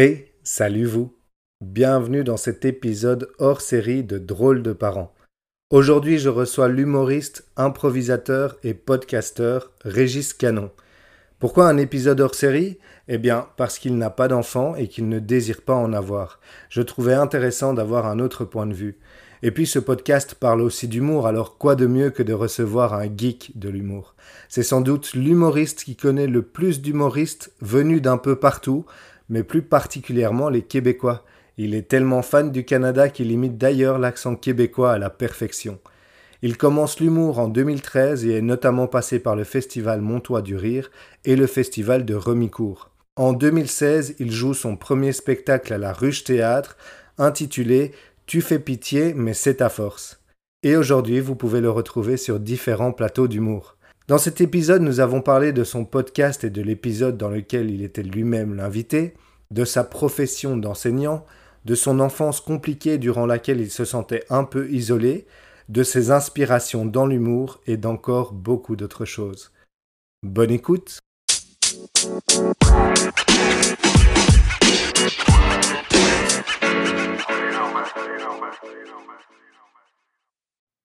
Et salut vous Bienvenue dans cet épisode hors série de Drôles de parents. Aujourd'hui, je reçois l'humoriste, improvisateur et podcasteur Régis Canon. Pourquoi un épisode hors série? Eh bien, parce qu'il n'a pas d'enfant et qu'il ne désire pas en avoir. Je trouvais intéressant d'avoir un autre point de vue. Et puis ce podcast parle aussi d'humour, alors quoi de mieux que de recevoir un geek de l'humour? C'est sans doute l'humoriste qui connaît le plus d'humoristes venus d'un peu partout, mais plus particulièrement les Québécois. Il est tellement fan du Canada qu'il imite d'ailleurs l'accent québécois à la perfection. Il commence l'humour en 2013 et est notamment passé par le festival Montois du Rire et le festival de Remicourt. En 2016, il joue son premier spectacle à la Ruche Théâtre, intitulé Tu fais pitié, mais c'est ta force. Et aujourd'hui, vous pouvez le retrouver sur différents plateaux d'humour. Dans cet épisode, nous avons parlé de son podcast et de l'épisode dans lequel il était lui-même l'invité, de sa profession d'enseignant, de son enfance compliquée durant laquelle il se sentait un peu isolé, de ses inspirations dans l'humour et d'encore beaucoup d'autres choses. Bonne écoute.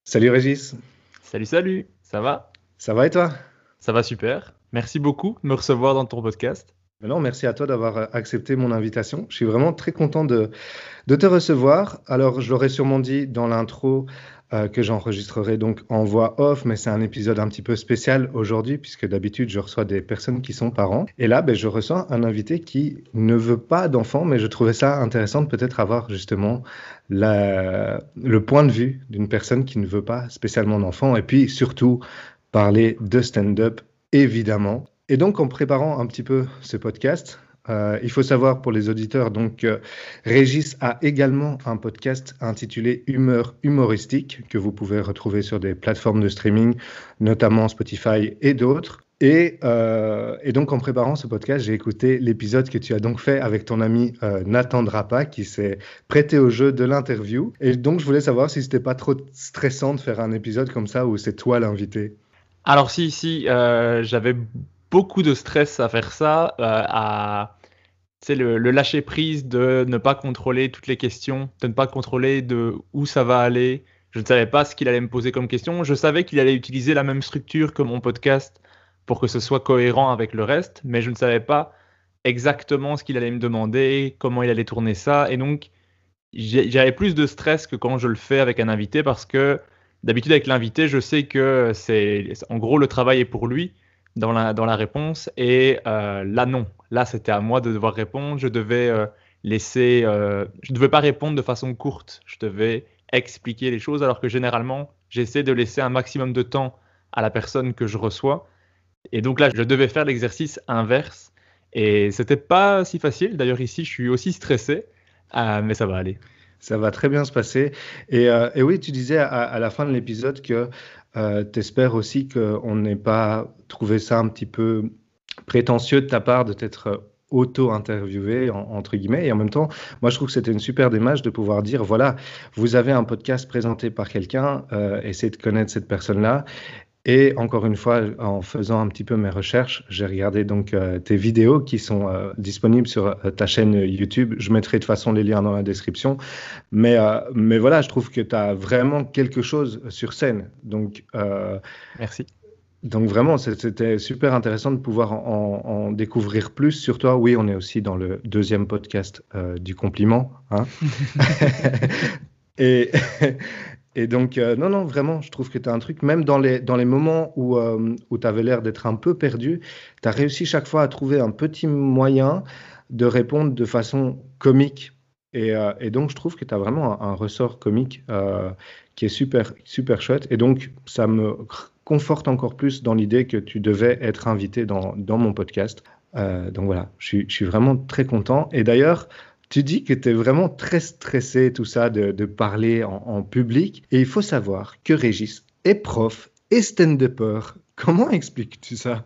Salut Régis. Salut, salut, ça va? Ça va et toi? Ça va super. Merci beaucoup de me recevoir dans ton podcast. Non, merci à toi d'avoir euh, accepté mon invitation. Je suis vraiment très content de, de te recevoir. Alors, je l'aurais sûrement dit dans l'intro euh, que j'enregistrerai donc en voix off, mais c'est un épisode un petit peu spécial aujourd'hui, puisque d'habitude, je reçois des personnes qui sont parents. Et là, ben, je reçois un invité qui ne veut pas d'enfants, mais je trouvais ça intéressant de peut-être avoir justement la, le point de vue d'une personne qui ne veut pas spécialement d'enfants, et puis surtout parler de stand-up, évidemment. Et donc, en préparant un petit peu ce podcast, euh, il faut savoir pour les auditeurs, donc, euh, Régis a également un podcast intitulé Humeur humoristique que vous pouvez retrouver sur des plateformes de streaming, notamment Spotify et d'autres. Et, euh, donc, en préparant ce podcast, j'ai écouté l'épisode que tu as donc fait avec ton ami Nathan Drapa, qui s'est prêté au jeu de l'interview. Et donc, je voulais savoir si c'était pas trop stressant de faire un épisode comme ça où c'est toi l'invité. Alors, si, si, j'avais beaucoup de stress à faire ça, euh, à le, le, lâcher prise de ne pas contrôler toutes les questions, de ne pas contrôler de où ça va aller. Je ne savais pas ce qu'il allait me poser comme question. Je savais qu'il allait utiliser la même structure que mon podcast pour que ce soit cohérent avec le reste, mais je ne savais pas exactement ce qu'il allait me demander, comment il allait tourner ça. Et donc, j'avais plus de stress que quand je le fais avec un invité parce que d'habitude, avec l'invité, je sais que c'est en gros le travail est pour lui dans la, dans la réponse. Et euh, là, non. Là, c'était à moi de devoir répondre. Je devais euh, laisser. Euh, je ne devais pas répondre de façon courte. Je devais expliquer les choses, alors que généralement, j'essaie de laisser un maximum de temps à la personne que je reçois. Et donc là, je devais faire l'exercice inverse. Et c'était pas si facile. D'ailleurs, ici, je suis aussi stressé, mais ça va aller. Ça va très bien se passer. Et, et oui, tu disais à, la fin de l'épisode que euh, T'espères aussi qu'on n'ait pas trouvé ça un petit peu prétentieux de ta part de t'être auto-interviewé, entre guillemets. Et en même temps, moi, je trouve que c'était une super démarche de pouvoir dire, voilà, vous avez un podcast présenté par quelqu'un, euh, essayez de connaître cette personne-là. Et encore une fois, en faisant un petit peu mes recherches, j'ai regardé donc euh, tes vidéos qui sont euh, disponibles sur euh, ta chaîne YouTube. Je mettrai de toute façon les liens dans la description. Mais, mais voilà, je trouve que tu as vraiment quelque chose sur scène. Donc, Merci. Donc vraiment, c'était super intéressant de pouvoir en, en, découvrir plus sur toi. Oui, on est aussi dans le deuxième podcast du compliment. Hein et, et donc, euh, non, non, vraiment, je trouve que tu as un truc, même dans les, dans les moments où, euh, où tu avais l'air d'être un peu perdu, tu as réussi chaque fois à trouver un petit moyen de répondre de façon comique. Et, euh, donc, je trouve que tu as vraiment un, ressort comique qui est super, super chouette. Et donc, ça me conforte encore plus dans l'idée que tu devais être invité dans, dans mon podcast. donc voilà, je suis, je suis vraiment très content. Et d'ailleurs, tu dis que tu es vraiment très stressé, tout ça, de, parler en, public. Et il faut savoir que Régis est prof et stand-upper. Comment expliques-tu ça?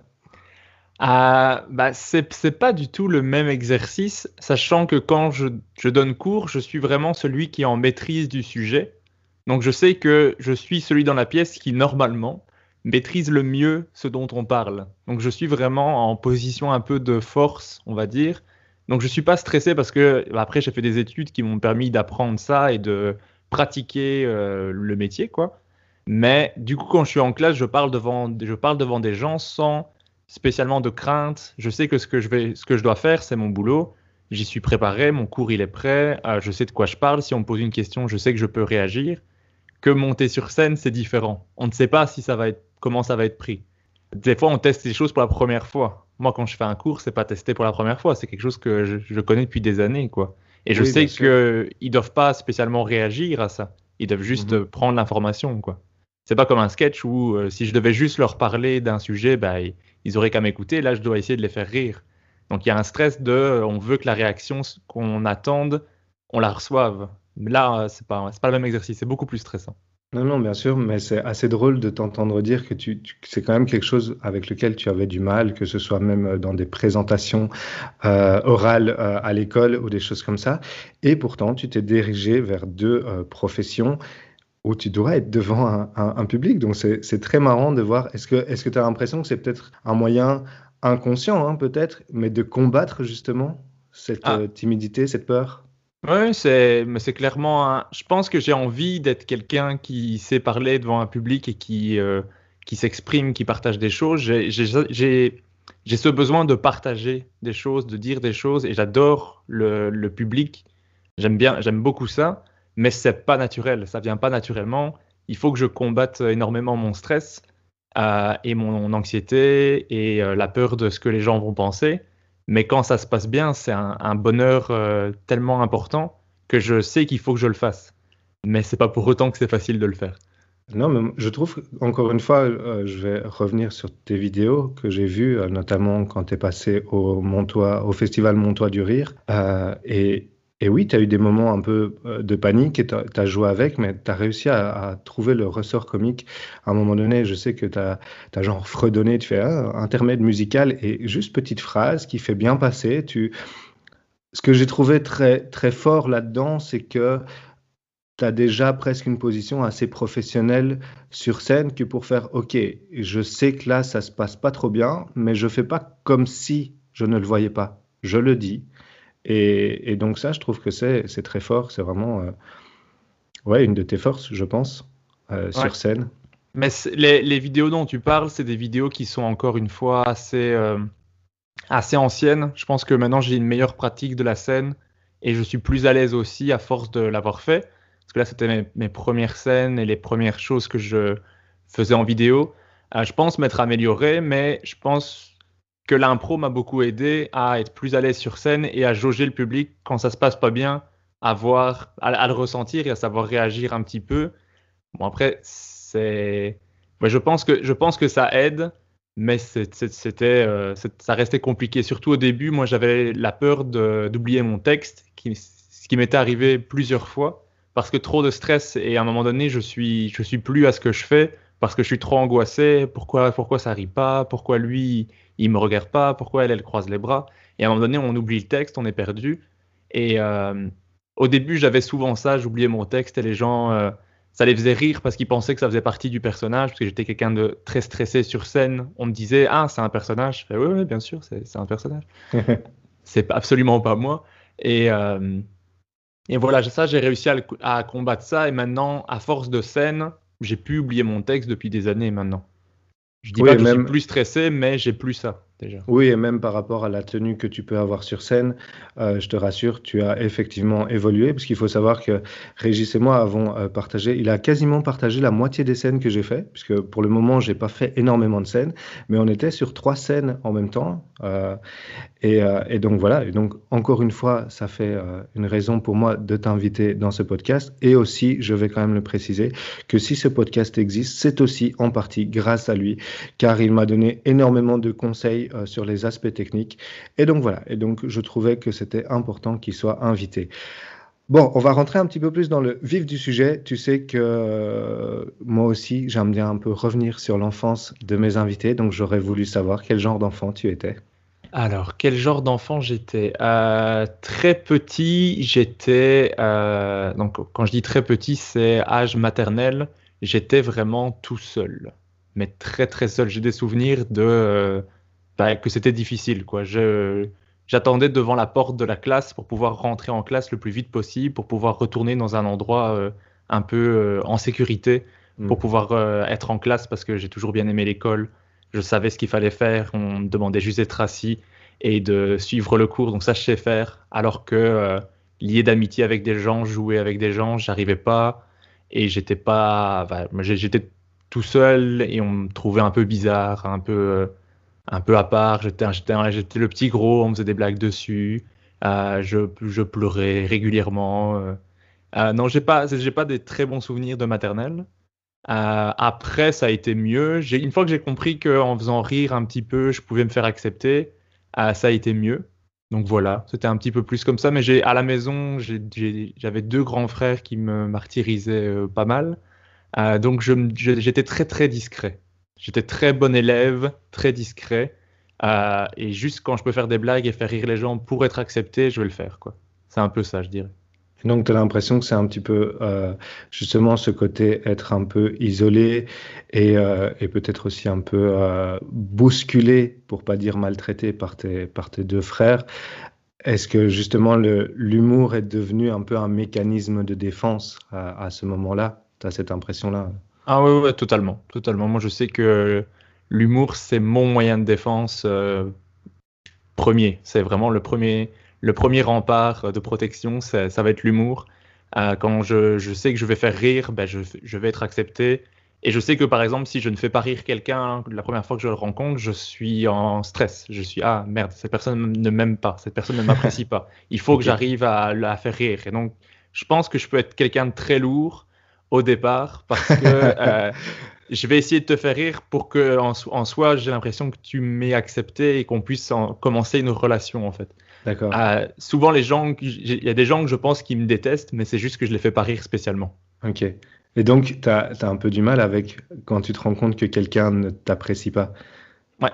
Euh, bah, c'est pas du tout le même exercice, sachant que quand je, je, donne cours, je suis vraiment celui qui est en maîtrise du sujet. Donc je sais que je suis celui dans la pièce qui normalement maîtrise le mieux ce dont on parle. Donc je suis vraiment en position un peu de force, on va dire, Donc je suis pas stressé parce que bah, après j'ai fait des études qui m'ont permis d'apprendre ça et de pratiquer euh, le métier quoi. Mais du coup quand je suis en classe, je parle devant je parle devant des gens sans spécialement de crainte. Je sais que ce que je vais ce que je dois faire, c'est mon boulot. J'y suis préparé, mon cours il est prêt, euh, je sais de quoi je parle. Si on me pose une question, je sais que je peux réagir. Que monter sur scène, c'est différent. On ne sait pas si ça va être comment ça va être pris. Des fois, on teste les choses pour la première fois moi, quand je fais un cours, c'est pas testé pour la première fois. C'est quelque chose que je, connais depuis des années, quoi. Et je sais qu'ils doivent pas spécialement réagir à ça. Ils doivent juste mhm. prendre l'information, quoi. C'est pas comme un sketch où euh, si je devais juste leur parler d'un sujet, bah, ils auraient qu'à m'écouter. Là, je dois essayer de les faire rire. Donc il y a un stress de, euh, on veut que la réaction qu'on attende, on la reçoive. Là, euh, c'est pas, pas le même exercice. C'est beaucoup plus stressant. Non, non, bien sûr, mais c'est assez drôle de t'entendre dire que tu, c'est quand même quelque chose avec lequel tu avais du mal, que ce soit même euh, dans des présentations euh, orales euh, à l'école ou des choses comme ça. Et pourtant, tu t'es dirigé vers deux professions où tu dois être devant un, public. Donc, c'est très marrant de voir. Est-ce que est-ce que tu as l'impression que c'est peut-être un moyen inconscient, hein, peut-être, mais de combattre justement cette ah. timidité, cette peur? Oui, c'est, mais c'est clairement Je pense que j'ai envie d'être quelqu'un qui sait parler devant un public et qui, euh, qui s'exprime, qui partage des choses. J'ai, ce besoin de partager des choses, de dire des choses, et j'adore le, le public. J'aime bien, j'aime beaucoup ça, mais c'est pas naturel. Ça vient pas naturellement. Il faut que je combatte énormément mon stress euh, et mon anxiété et euh, la peur de ce que les gens vont penser. Mais quand ça se passe bien, c'est un, bonheur euh, tellement important que je sais qu'il faut que je le fasse. Mais c'est pas pour autant que c'est facile de le faire. Non, mais je trouve, encore une fois, euh, je vais revenir sur tes vidéos que j'ai vues, euh, notamment quand tu es passé au, Montois, au festival Montois du Rire. et et oui, tu as eu des moments un peu euh, de panique et tu as, joué avec, mais tu as réussi à, trouver le ressort comique. À un moment donné, je sais que tu as, genre fredonné, tu fais un intermède musical et juste petite phrase qui fait bien passer. Tu... Ce que j'ai trouvé très, très fort là-dedans, c'est que tu as déjà presque une position assez professionnelle sur scène que pour faire OK, je sais que là, ça se passe pas trop bien, mais je fais pas comme si je ne le voyais pas. Je le dis et, donc ça, je trouve que c'est très fort. C'est vraiment euh, ouais, une de tes forces, je pense, euh, sur scène. Mais les, vidéos dont tu parles, c'est des vidéos qui sont encore une fois assez, euh, assez anciennes. Je pense que maintenant j'ai une meilleure pratique de la scène et je suis plus à l'aise aussi à force de l'avoir fait. Parce que là, c'était mes, mes, premières scènes et les premières choses que je faisais en vidéo. je pense m'être amélioré, mais je pense que l'impro m'a beaucoup aidé à être plus à l'aise sur scène et à jauger le public quand ça se passe pas bien, à voir, à, le ressentir et à savoir réagir un petit peu. Bon après c'est, je pense que je pense que ça aide, mais c'était, euh, ça restait compliqué. Surtout au début, moi j'avais la peur d'oublier mon texte, ce qui m'était arrivé plusieurs fois parce que trop de stress et à un moment donné je suis je suis plus à ce que je fais parce que je suis trop angoissé. Pourquoi pourquoi ça rit pas? Pourquoi lui il me regarde pas, pourquoi elle, elle croise les bras? Et à un moment donné, on oublie le texte, on est perdu. Et euh, au début, j'avais souvent ça, j'oubliais mon texte et les gens, euh, ça les faisait rire parce qu'ils pensaient que ça faisait partie du personnage, parce que j'étais quelqu'un de très stressé sur scène. On me disait, ah, c'est un personnage. Je oui, oui, bien sûr, c'est un personnage. c'est absolument pas moi. Et, euh, et voilà, ça, j'ai réussi à, à combattre ça. Et maintenant, à force de scène, j'ai pu oublier mon texte depuis des années maintenant. Je dis pas que je suis plus stressé, mais j'ai plus ça. Oui, et même par rapport à la tenue que tu peux avoir sur scène, euh, je te rassure, tu as effectivement évolué, parce qu'il faut savoir que Régis et moi avons euh, partagé, il a quasiment partagé la moitié des scènes que j'ai fait, puisque pour le moment, j'ai pas fait énormément de scènes, mais on était sur trois scènes en même temps. Euh, et, et, donc voilà, et donc encore une fois, ça fait une raison pour moi de t'inviter dans ce podcast. Et aussi, je vais quand même le préciser, que si ce podcast existe, c'est aussi en partie grâce à lui, car il m'a donné énormément de conseils euh, sur les aspects techniques. Et donc voilà, et donc je trouvais que c'était important qu'il soit invité. Bon, on va rentrer un petit peu plus dans le vif du sujet. Tu sais que euh, moi aussi, j'aime bien un peu revenir sur l'enfance de mes invités, donc j'aurais voulu savoir quel genre d'enfant tu étais. Alors, quel genre d'enfant j'étais? Euh, Très petit, j'étais. donc, quand je dis très petit, c'est âge maternel. J'étais vraiment tout seul, mais très très seul. J'ai des souvenirs de bah, que c'était difficile. Quoi. Je, j'attendais devant la porte de la classe pour pouvoir rentrer en classe le plus vite possible, pour pouvoir retourner dans un endroit euh, un peu euh, en sécurité, pour Mm. pouvoir euh, être en classe parce que j'ai toujours bien aimé l'école. Je savais ce qu'il fallait faire. On me demandait juste d'être assis et de suivre le cours. Donc ça, je sais faire. Alors que euh, lier d'amitié avec des gens, jouer avec des gens, j'arrivais pas. Et j'étais pas. enfin, j'étais tout seul et on me trouvait un peu bizarre, un peu, euh, un peu à part. J'étais, le petit gros, on faisait des blagues dessus. Euh, je, je pleurais régulièrement. euh. Euh, non, j'ai pas, j'ai pas des très bons souvenirs de maternelle. Euh, après, ça a été mieux. Une fois que j'ai compris qu'en faisant rire un petit peu, je pouvais me faire accepter, euh, ça a été mieux. Donc voilà, c'était un petit peu plus comme ça. Mais j'ai, à la maison, j'avais deux grands frères qui me martyrisaient euh, pas mal. Donc j'étais très très discret. J'étais très bon élève, très discret. Euh, et juste quand je peux faire des blagues et faire rire les gens pour être accepté, je vais le faire. C'est un peu ça, je dirais. Donc, tu as l'impression que c'est un petit peu euh, justement ce côté être un peu isolé et, euh, peut-être aussi un peu bousculé, pour pas dire maltraité par tes, deux frères. Est-ce que justement l'humour est devenu un peu un mécanisme de défense à, à ce moment-là? Tu as cette impression-là? Ah ouais, ouais, totalement, totalement. Moi, je sais que l'humour, c'est mon moyen de défense euh, premier. C'est vraiment le premier, le premier rempart de protection, ça, ça va être l'humour. Euh, quand je, je sais que je vais faire rire, ben je, je vais être accepté. Et je sais que, par exemple, si je ne fais pas rire quelqu'un la première fois que je le rencontre, je suis en stress. Je suis, ah merde, cette personne ne m'aime pas, cette personne ne m'apprécie pas. Il faut que j'arrive à la faire rire. Et donc, je pense que je peux être quelqu'un de très lourd au départ parce que euh, je vais essayer de te faire rire pour que en, so- en soi j'ai l'impression que tu m'aies accepté et qu'on puisse en- commencer une relation en fait. D'accord. Euh, souvent les gens, il y a des gens que je pense qui me détestent, mais c'est juste que je les fais pas rire spécialement. Ok. Et donc, tu as, un peu du mal avec quand tu te rends compte que quelqu'un ne t'apprécie pas? Ouais.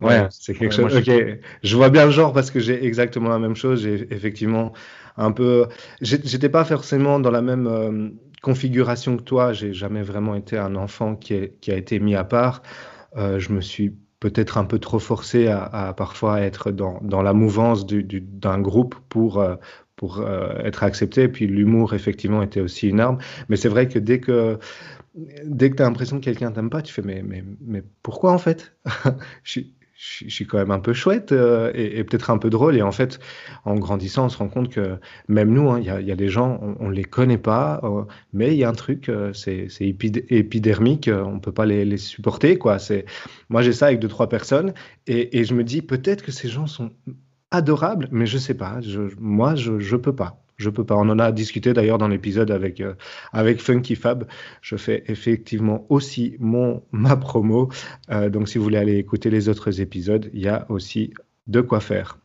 Ouais, Ouais, c'est quelque ouais, moi, chose. je- Ok, je vois bien le genre parce que j'ai exactement la même chose. J'ai effectivement un peu. J'étais pas forcément dans la même euh, configuration que toi. J'ai jamais vraiment été un enfant qui, a été mis à part. Euh, je me suis peut-être un peu trop forcé à, à parfois être dans, la mouvance du- du- d'un groupe pour, euh, euh, être accepté. Puis l'humour, effectivement, était aussi une arme. Mais c'est vrai que dès que, dès que tu as l'impression que quelqu'un t'aime pas, tu fais mais, mais, mais pourquoi en fait? je, suis- quand même un peu chouette euh, et, peut-être un peu drôle. Et en fait, en grandissant, on se rend compte que même nous, hein, il y a, des gens, on, on les connaît pas, euh, mais il y a un truc, euh, c'est c'est épid- épidermique, on peut pas les, supporter, quoi. Moi, j'ai ça avec deux, trois personnes et, je me dis peut-être que ces gens sont adorables, mais je sais pas. Moi, je, je peux pas. Je peux pas. On en a discuté d'ailleurs dans l'épisode avec, euh, avec Funky Fab. Je fais effectivement aussi mon, ma promo. Euh, donc, si vous voulez aller écouter les autres épisodes, il y a aussi de quoi faire.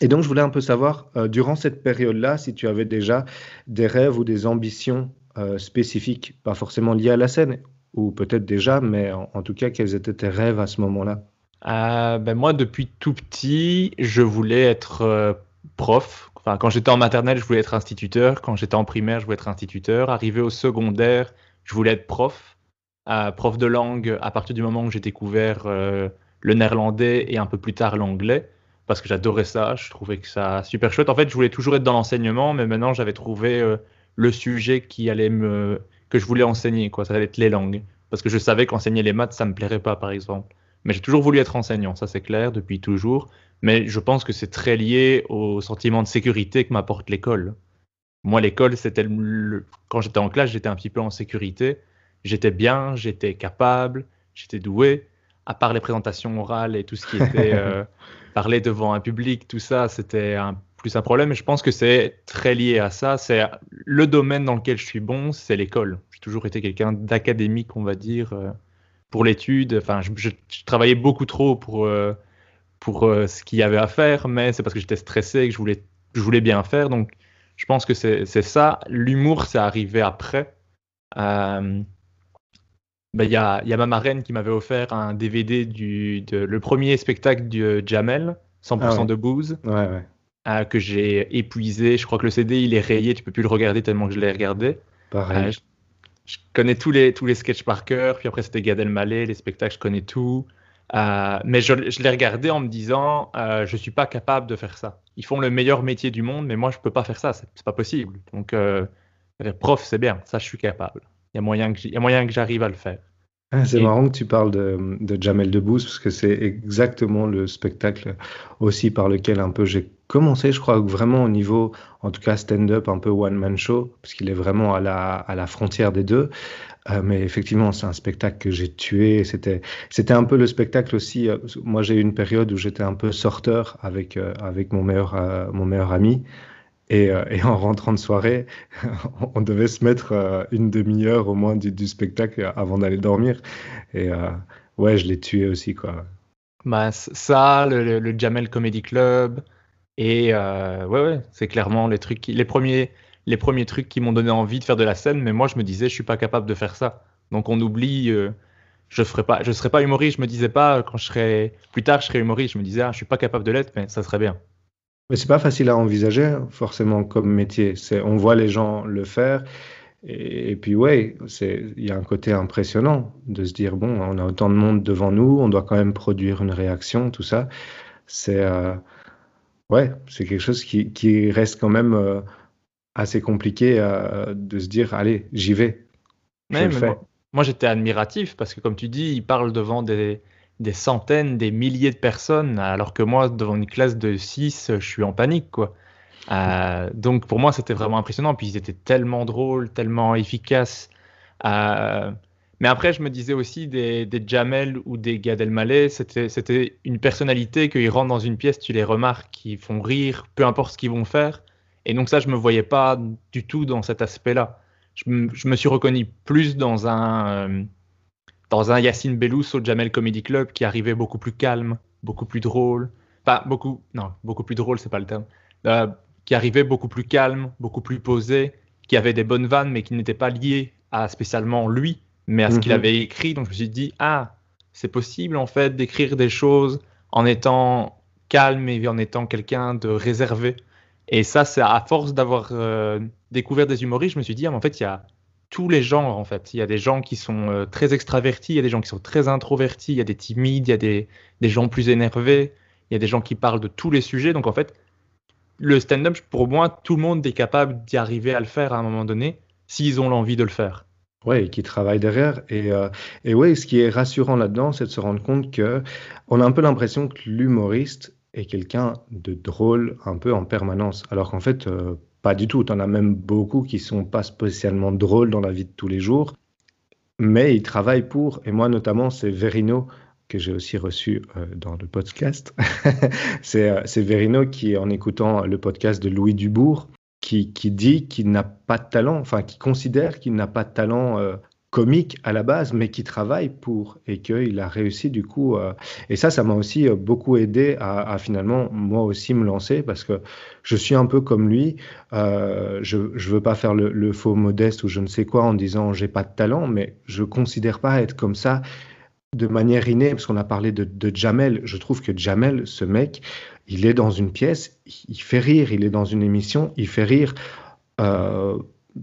Et donc, je voulais un peu savoir, euh, durant cette période-là, si tu avais déjà des rêves ou des ambitions spécifiques, pas forcément liées à la scène, ou peut-être déjà, mais en, en tout cas, quels étaient tes rêves à ce moment-là? Ben moi, depuis tout petit, je voulais être prof. Enfin, quand j'étais en maternelle, je voulais être instituteur. Quand j'étais en primaire, je voulais être instituteur. Arrivé au secondaire, je voulais être prof. Euh, prof de langue à partir du moment où j'ai découvert euh, le néerlandais et un peu plus tard l'anglais. Parce que j'adorais ça, je trouvais que ça super chouette. En fait, je voulais toujours être dans l'enseignement, mais maintenant j'avais trouvé euh, le sujet qui allait me que je voulais enseigner, quoi. Ça allait être les langues. Parce que je savais qu'enseigner les maths, ça me plairait pas, par exemple. Mais j'ai toujours voulu être enseignant, ça c'est clair, depuis toujours. Mais je pense que c'est très lié au sentiment de sécurité que m'apporte l'école. Moi, l'école, c'était le... quand j'étais en classe, j'étais un petit peu en sécurité. J'étais bien, j'étais capable, j'étais doué. À part les présentations orales et tout ce qui était euh, parler devant un public, tout ça, c'était un, plus un problème. Et je pense que c'est très lié à ça. C'est le domaine dans lequel je suis bon, c'est l'école. J'ai toujours été quelqu'un d'académique, on va dire. Pour l'étude. Enfin, je, je- je travaillais beaucoup trop pour, euh, pour euh, ce qu'il y avait à faire, mais c'est parce que j'étais stressé et que je voulais, je voulais bien faire. Donc, je pense que c'est ça. L'humour, c'est arrivé après. Euh, ben, Il y a, y a ma marraine qui m'avait offert un DVD du de, le premier spectacle de Jamel, 100% Ah ouais. de booze, Ouais, ouais. que j'ai épuisé. Je crois que le CD, il est rayé, tu peux plus le regarder tellement que je l'ai regardé. Pareil. Je, connais tous les, tous les sketchs par cœur. Puis après, c'était Gad Elmaleh, les spectacles, je connais tout. Euh, mais je, je l'ai regardé en me disant, euh, je suis pas capable de faire ça. Ils font le meilleur métier du monde, mais moi, je peux pas faire ça. C'est pas possible. Donc, euh, prof, c'est bien. Ça, je suis capable. Il y a moyen que, j'- il y a moyen que j'arrive à le faire. Ah, C'est Et- marrant que tu parles de, de Jamel Debbouze parce que c'est exactement le spectacle aussi par lequel un peu j'ai commencé, je crois, vraiment au niveau, en tout cas stand-up, un peu one-man show, parce qu'il est vraiment à la, frontière des deux. Euh, mais effectivement, c'est un spectacle que j'ai tué. C'était, un peu le spectacle aussi. euh, moi, j'ai eu une période où j'étais un peu sorteur avec, euh, mon meilleur, ami. Et, en rentrant de soirée, on devait se mettre une demi-heure au moins du, spectacle avant d'aller dormir. Et ouais, je l'ai tué aussi, quoi. Bah, ça, le Jamel Comedy Club, et euh, ouais, ouais, c'est clairement les trucs, les premiers, les premiers trucs qui m'ont donné envie de faire de la scène. Mais moi, je me disais, je suis pas capable de faire ça. Donc, on oublie. euh, je ferai pas, je serai pas humoriste. Je me disais pas quand je serai plus tard, je serai humoriste. Je me disais, ah, je suis pas capable de l'être, mais ça serait bien. Mais c'est pas facile à envisager, forcément, comme métier. On voit les gens le faire. Et, puis, ouais, il y a un côté impressionnant de se dire, bon, on a autant de monde devant nous, on doit quand même produire une réaction, tout ça. C'est, euh, ouais, c'est quelque chose qui, qui reste quand même euh, assez compliqué euh, de se dire, allez, j'y vais, je Ouais, le mais fais. moi, moi, j'étais admiratif parce que, comme tu dis, il parle devant des, des centaines, des milliers de personnes, alors que moi, devant une classe de 6, je suis en panique, quoi. Euh, donc, pour moi, c'était vraiment impressionnant. Puis, ils étaient tellement drôles, tellement efficaces. Mais après, je me disais aussi des, Jamel ou des Gad Elmaleh, c'était, une personnalité qu'ils rentrent dans une pièce, tu les remarques, ils font rire, peu importe ce qu'ils vont faire. Et donc, ça, je me voyais pas du tout dans cet aspect-là je, me- suis reconnu plus dans un, euh, dans un Yacine Bellous au Jamel Comedy Club qui arrivait beaucoup plus calme, beaucoup plus drôle. Pas beaucoup, non, beaucoup plus drôle, c'est pas le terme. Euh, qui arrivait beaucoup plus calme, beaucoup plus posé, qui avait des bonnes vannes, mais qui n'étaient pas liées à spécialement lui, mais à ce qu'il Mhm. avait écrit. Donc je me suis dit, ah, c'est possible en fait d'écrire des choses en étant calme et en étant quelqu'un de réservé. Et ça, c'est à force d'avoir euh, découvert des humoristes, je me suis dit, ah, mais en fait, il y a tous les genres, en fait. Il y a des gens qui sont euh, très extravertis, il y a des gens qui sont très introvertis, il y a des timides, il y a des, des gens plus énervés, il y a des gens qui parlent de tous les sujets. Donc, en fait, le stand-up, pour moi, tout le monde est capable d'y arriver à le faire à un moment donné, s'ils ont l'envie de le faire. Ouais, et qui travaille derrière. Et, euh, et ouais, ce qui est rassurant là-dedans, c'est de se rendre compte que on a un peu l'impression que l'humoriste est quelqu'un de drôle un peu en permanence. Alors qu'en fait, euh, pas du tout. T'en as même beaucoup qui sont pas spécialement drôles dans la vie de tous les jours, mais ils travaillent pour. Et moi, notamment, c'est Verino que j'ai aussi reçu euh, dans le podcast. c'est euh, c'est Verino qui, en écoutant le podcast de Louis Dubourg, qui, qui dit qu'il n'a pas de talent, enfin qui considère qu'il n'a pas de talent euh, comique à la base, mais qui travaille pour et qu'il a réussi du coup. euh, et ça, ça m'a aussi euh, beaucoup aidé à, finalement moi aussi me lancer parce que je suis un peu comme lui. Euh, je ne veux pas faire le, le faux modeste ou je ne sais quoi en disant j'ai pas de talent, mais je considère pas être comme ça de manière innée, parce qu'on a parlé de, de Jamel, je trouve que Jamel, ce mec, il est dans une pièce, il fait rire, il est dans une émission, il fait rire. Euh,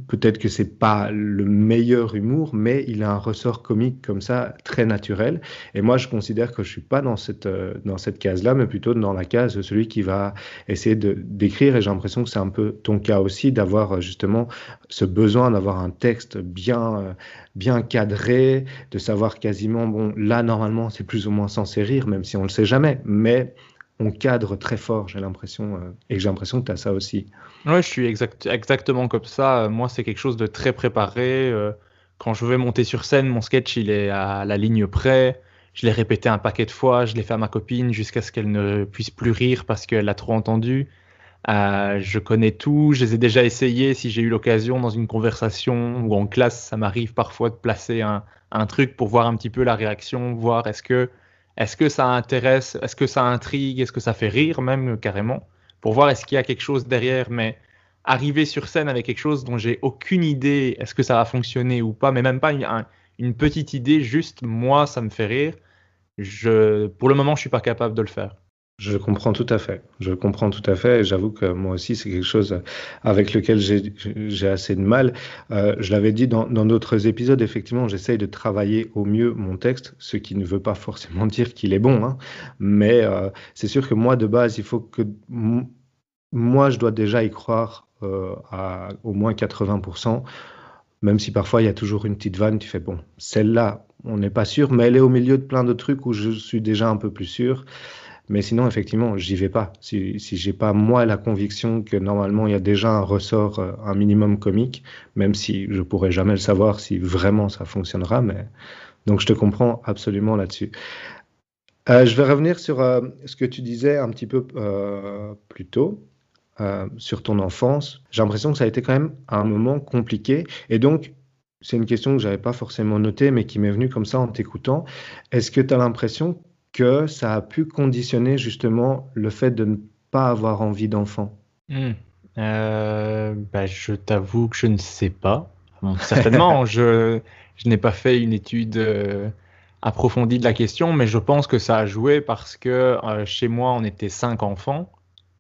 Peut-être que c'est pas le meilleur humour, mais il a un ressort comique comme ça très naturel. Et moi, je considère que je suis pas dans cette euh, dans cette case-là, mais plutôt dans la case de celui qui va essayer de d'écrire. Et j'ai l'impression que c'est un peu ton cas aussi, d'avoir euh, justement ce besoin d'avoir un texte bien bien cadré, de savoir quasiment bon là normalement c'est plus ou moins censé rire, même si on le sait jamais, mais on cadre très fort, j'ai l'impression, euh, et j'ai l'impression que tu as ça aussi. Ouais, je suis exact, exactement comme ça. Euh, Moi, c'est quelque chose de très préparé. Euh, Quand je vais monter sur scène, mon sketch, il est à la ligne près. Je l'ai répété un paquet de fois. Je l'ai fait à ma copine jusqu'à ce qu'elle ne puisse plus rire parce qu'elle l'a trop entendu. Je connais tout. Je les ai déjà essayés si j'ai eu l'occasion dans une conversation ou en classe. Ça m'arrive parfois de placer un, un truc pour voir un petit peu la réaction, voir est-ce que, est-ce que ça intéresse, est-ce que ça intrigue, est-ce que ça fait rire même euh, carrément, pour voir est-ce qu'il y a quelque chose derrière. Mais arriver sur scène avec quelque chose dont j'ai aucune idée, est-ce que ça va fonctionner ou pas, mais même pas une, un- une petite idée, juste moi, ça me fait rire. Je, pour le moment, je suis pas capable de le faire. Je comprends tout à fait. Je comprends tout à fait. Et j'avoue que moi aussi, c'est quelque chose avec lequel j'ai assez de mal. Euh, je l'avais dit dans d'autres épisodes, effectivement, j'essaye de travailler au mieux mon texte, ce qui ne veut pas forcément dire qu'il est bon. Hein. Mais euh, c'est sûr que moi, de base, il faut que moi, je dois déjà y croire euh, à au moins 80%. Même si parfois il y a toujours une petite vanne, tu fais bon, celle-là, on n'est pas sûr, mais elle est au milieu de plein de trucs où je suis déjà un peu plus sûr. Mais sinon, effectivement, j'y vais pas. Si, si j'ai pas moi la conviction que normalement il y a déjà un ressort, euh, un minimum comique, même si je pourrais jamais le savoir si vraiment ça fonctionnera. Mais donc je te comprends absolument là-dessus. Euh, je vais revenir sur euh, ce que tu disais un petit peu plus tôt. sur ton enfance, j'ai l'impression que ça a été quand même un moment compliqué. Et donc, c'est une question que j'avais pas forcément notée, mais qui m'est venue comme ça en t'écoutant. Est-ce que tu as l'impression que ça a pu conditionner justement le fait de ne pas avoir envie d'enfant euh, bah, Je t'avoue que je ne sais pas. certainement, je, je n'ai pas fait une étude euh, approfondie de la question, mais je pense que ça a joué parce que euh, chez moi, on était cinq enfants.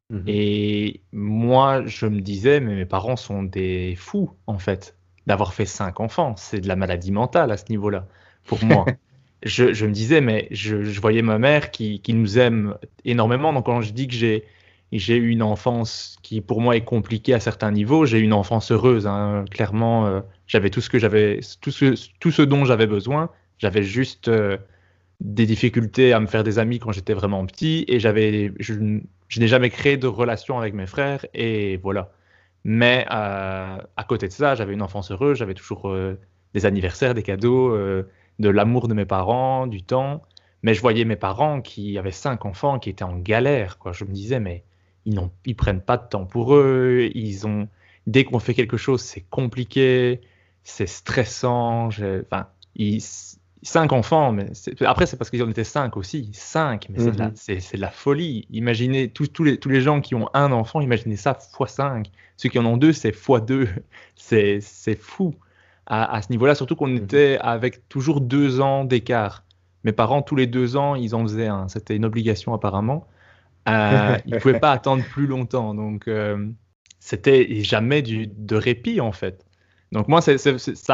Mhm. Et moi, je me disais, mais mes parents sont des fous, en fait, d'avoir fait cinq enfants. C'est de la maladie mentale à ce niveau-là, pour moi. je, me disais, mais je, voyais ma mère qui, nous aime énormément. Donc quand je dis que j'ai eu une enfance qui pour moi est compliquée à certains niveaux, j'ai eu une enfance heureuse. Hein. Clairement, euh, j'avais tout ce que j'avais, tout ce, tout ce dont j'avais besoin. J'avais juste euh, des difficultés à me faire des amis quand j'étais vraiment petit et j'avais, je, n'ai jamais créé de relation avec mes frères et voilà. Mais euh, à côté de ça, j'avais une enfance heureuse, j'avais toujours des anniversaires, des cadeaux de l'amour de mes parents, du temps. Mais je voyais mes parents qui avaient cinq enfants qui étaient en galère. Quoi. Je me disais, mais ils ne ils prennent pas de temps pour eux. Ils ont, dès qu'on fait quelque chose, c'est compliqué, c'est stressant. Enfin, cinq enfants, mais après c'est parce qu'ils en étaient cinq aussi, cinq, mais c'est de, mhm. la folie. Imaginez tous, tous, les, tous les gens qui ont un enfant, imaginez ça fois cinq. Ceux qui en ont deux, c'est fois deux. C'est fou à, ce niveau-là, surtout qu'on mhm. était avec toujours deux ans d'écart. Mes parents, tous les deux ans, ils en faisaient un. C'était une obligation apparemment. Euh, ils ne pouvaient pas attendre plus longtemps. Donc, euh, c'était jamais du, de répit en fait. Donc moi, ça,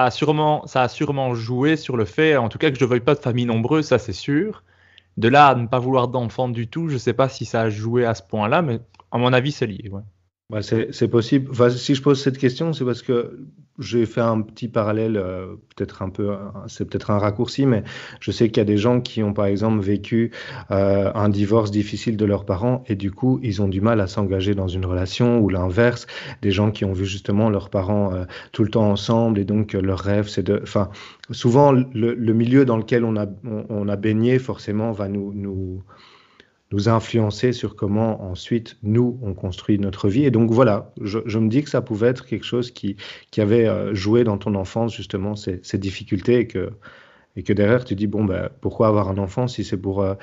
a sûrement, ça a sûrement joué sur le fait, en tout cas, que je ne veuille pas de famille nombreuse, ça c'est sûr. De là à ne pas vouloir d'enfants du tout, je ne sais pas si ça a joué à ce point-là, mais à mon avis, c'est lié. Ouais. Bah, c'est possible. si je pose cette question, c'est parce que j'ai fait un petit parallèle, euh, peut-être un peu, c'est peut-être un raccourci, mais je sais qu'il y a des gens qui ont par exemple vécu euh, un divorce difficile de leurs parents et du coup ils ont du mal à s'engager dans une relation ou l'inverse. Des gens qui ont vu justement leurs parents euh, tout le temps ensemble et donc leur rêve c'est de, enfin, souvent le, milieu dans lequel on a on, a baigné forcément va nous nous nous influencer sur comment ensuite nous on construit notre vie. Et donc voilà, je, me dis que ça pouvait être quelque chose qui, qui avait euh, joué dans ton enfance justement ces, ces, difficultés et que, et que derrière tu dis bon ben pourquoi avoir un enfant si c'est pour euh,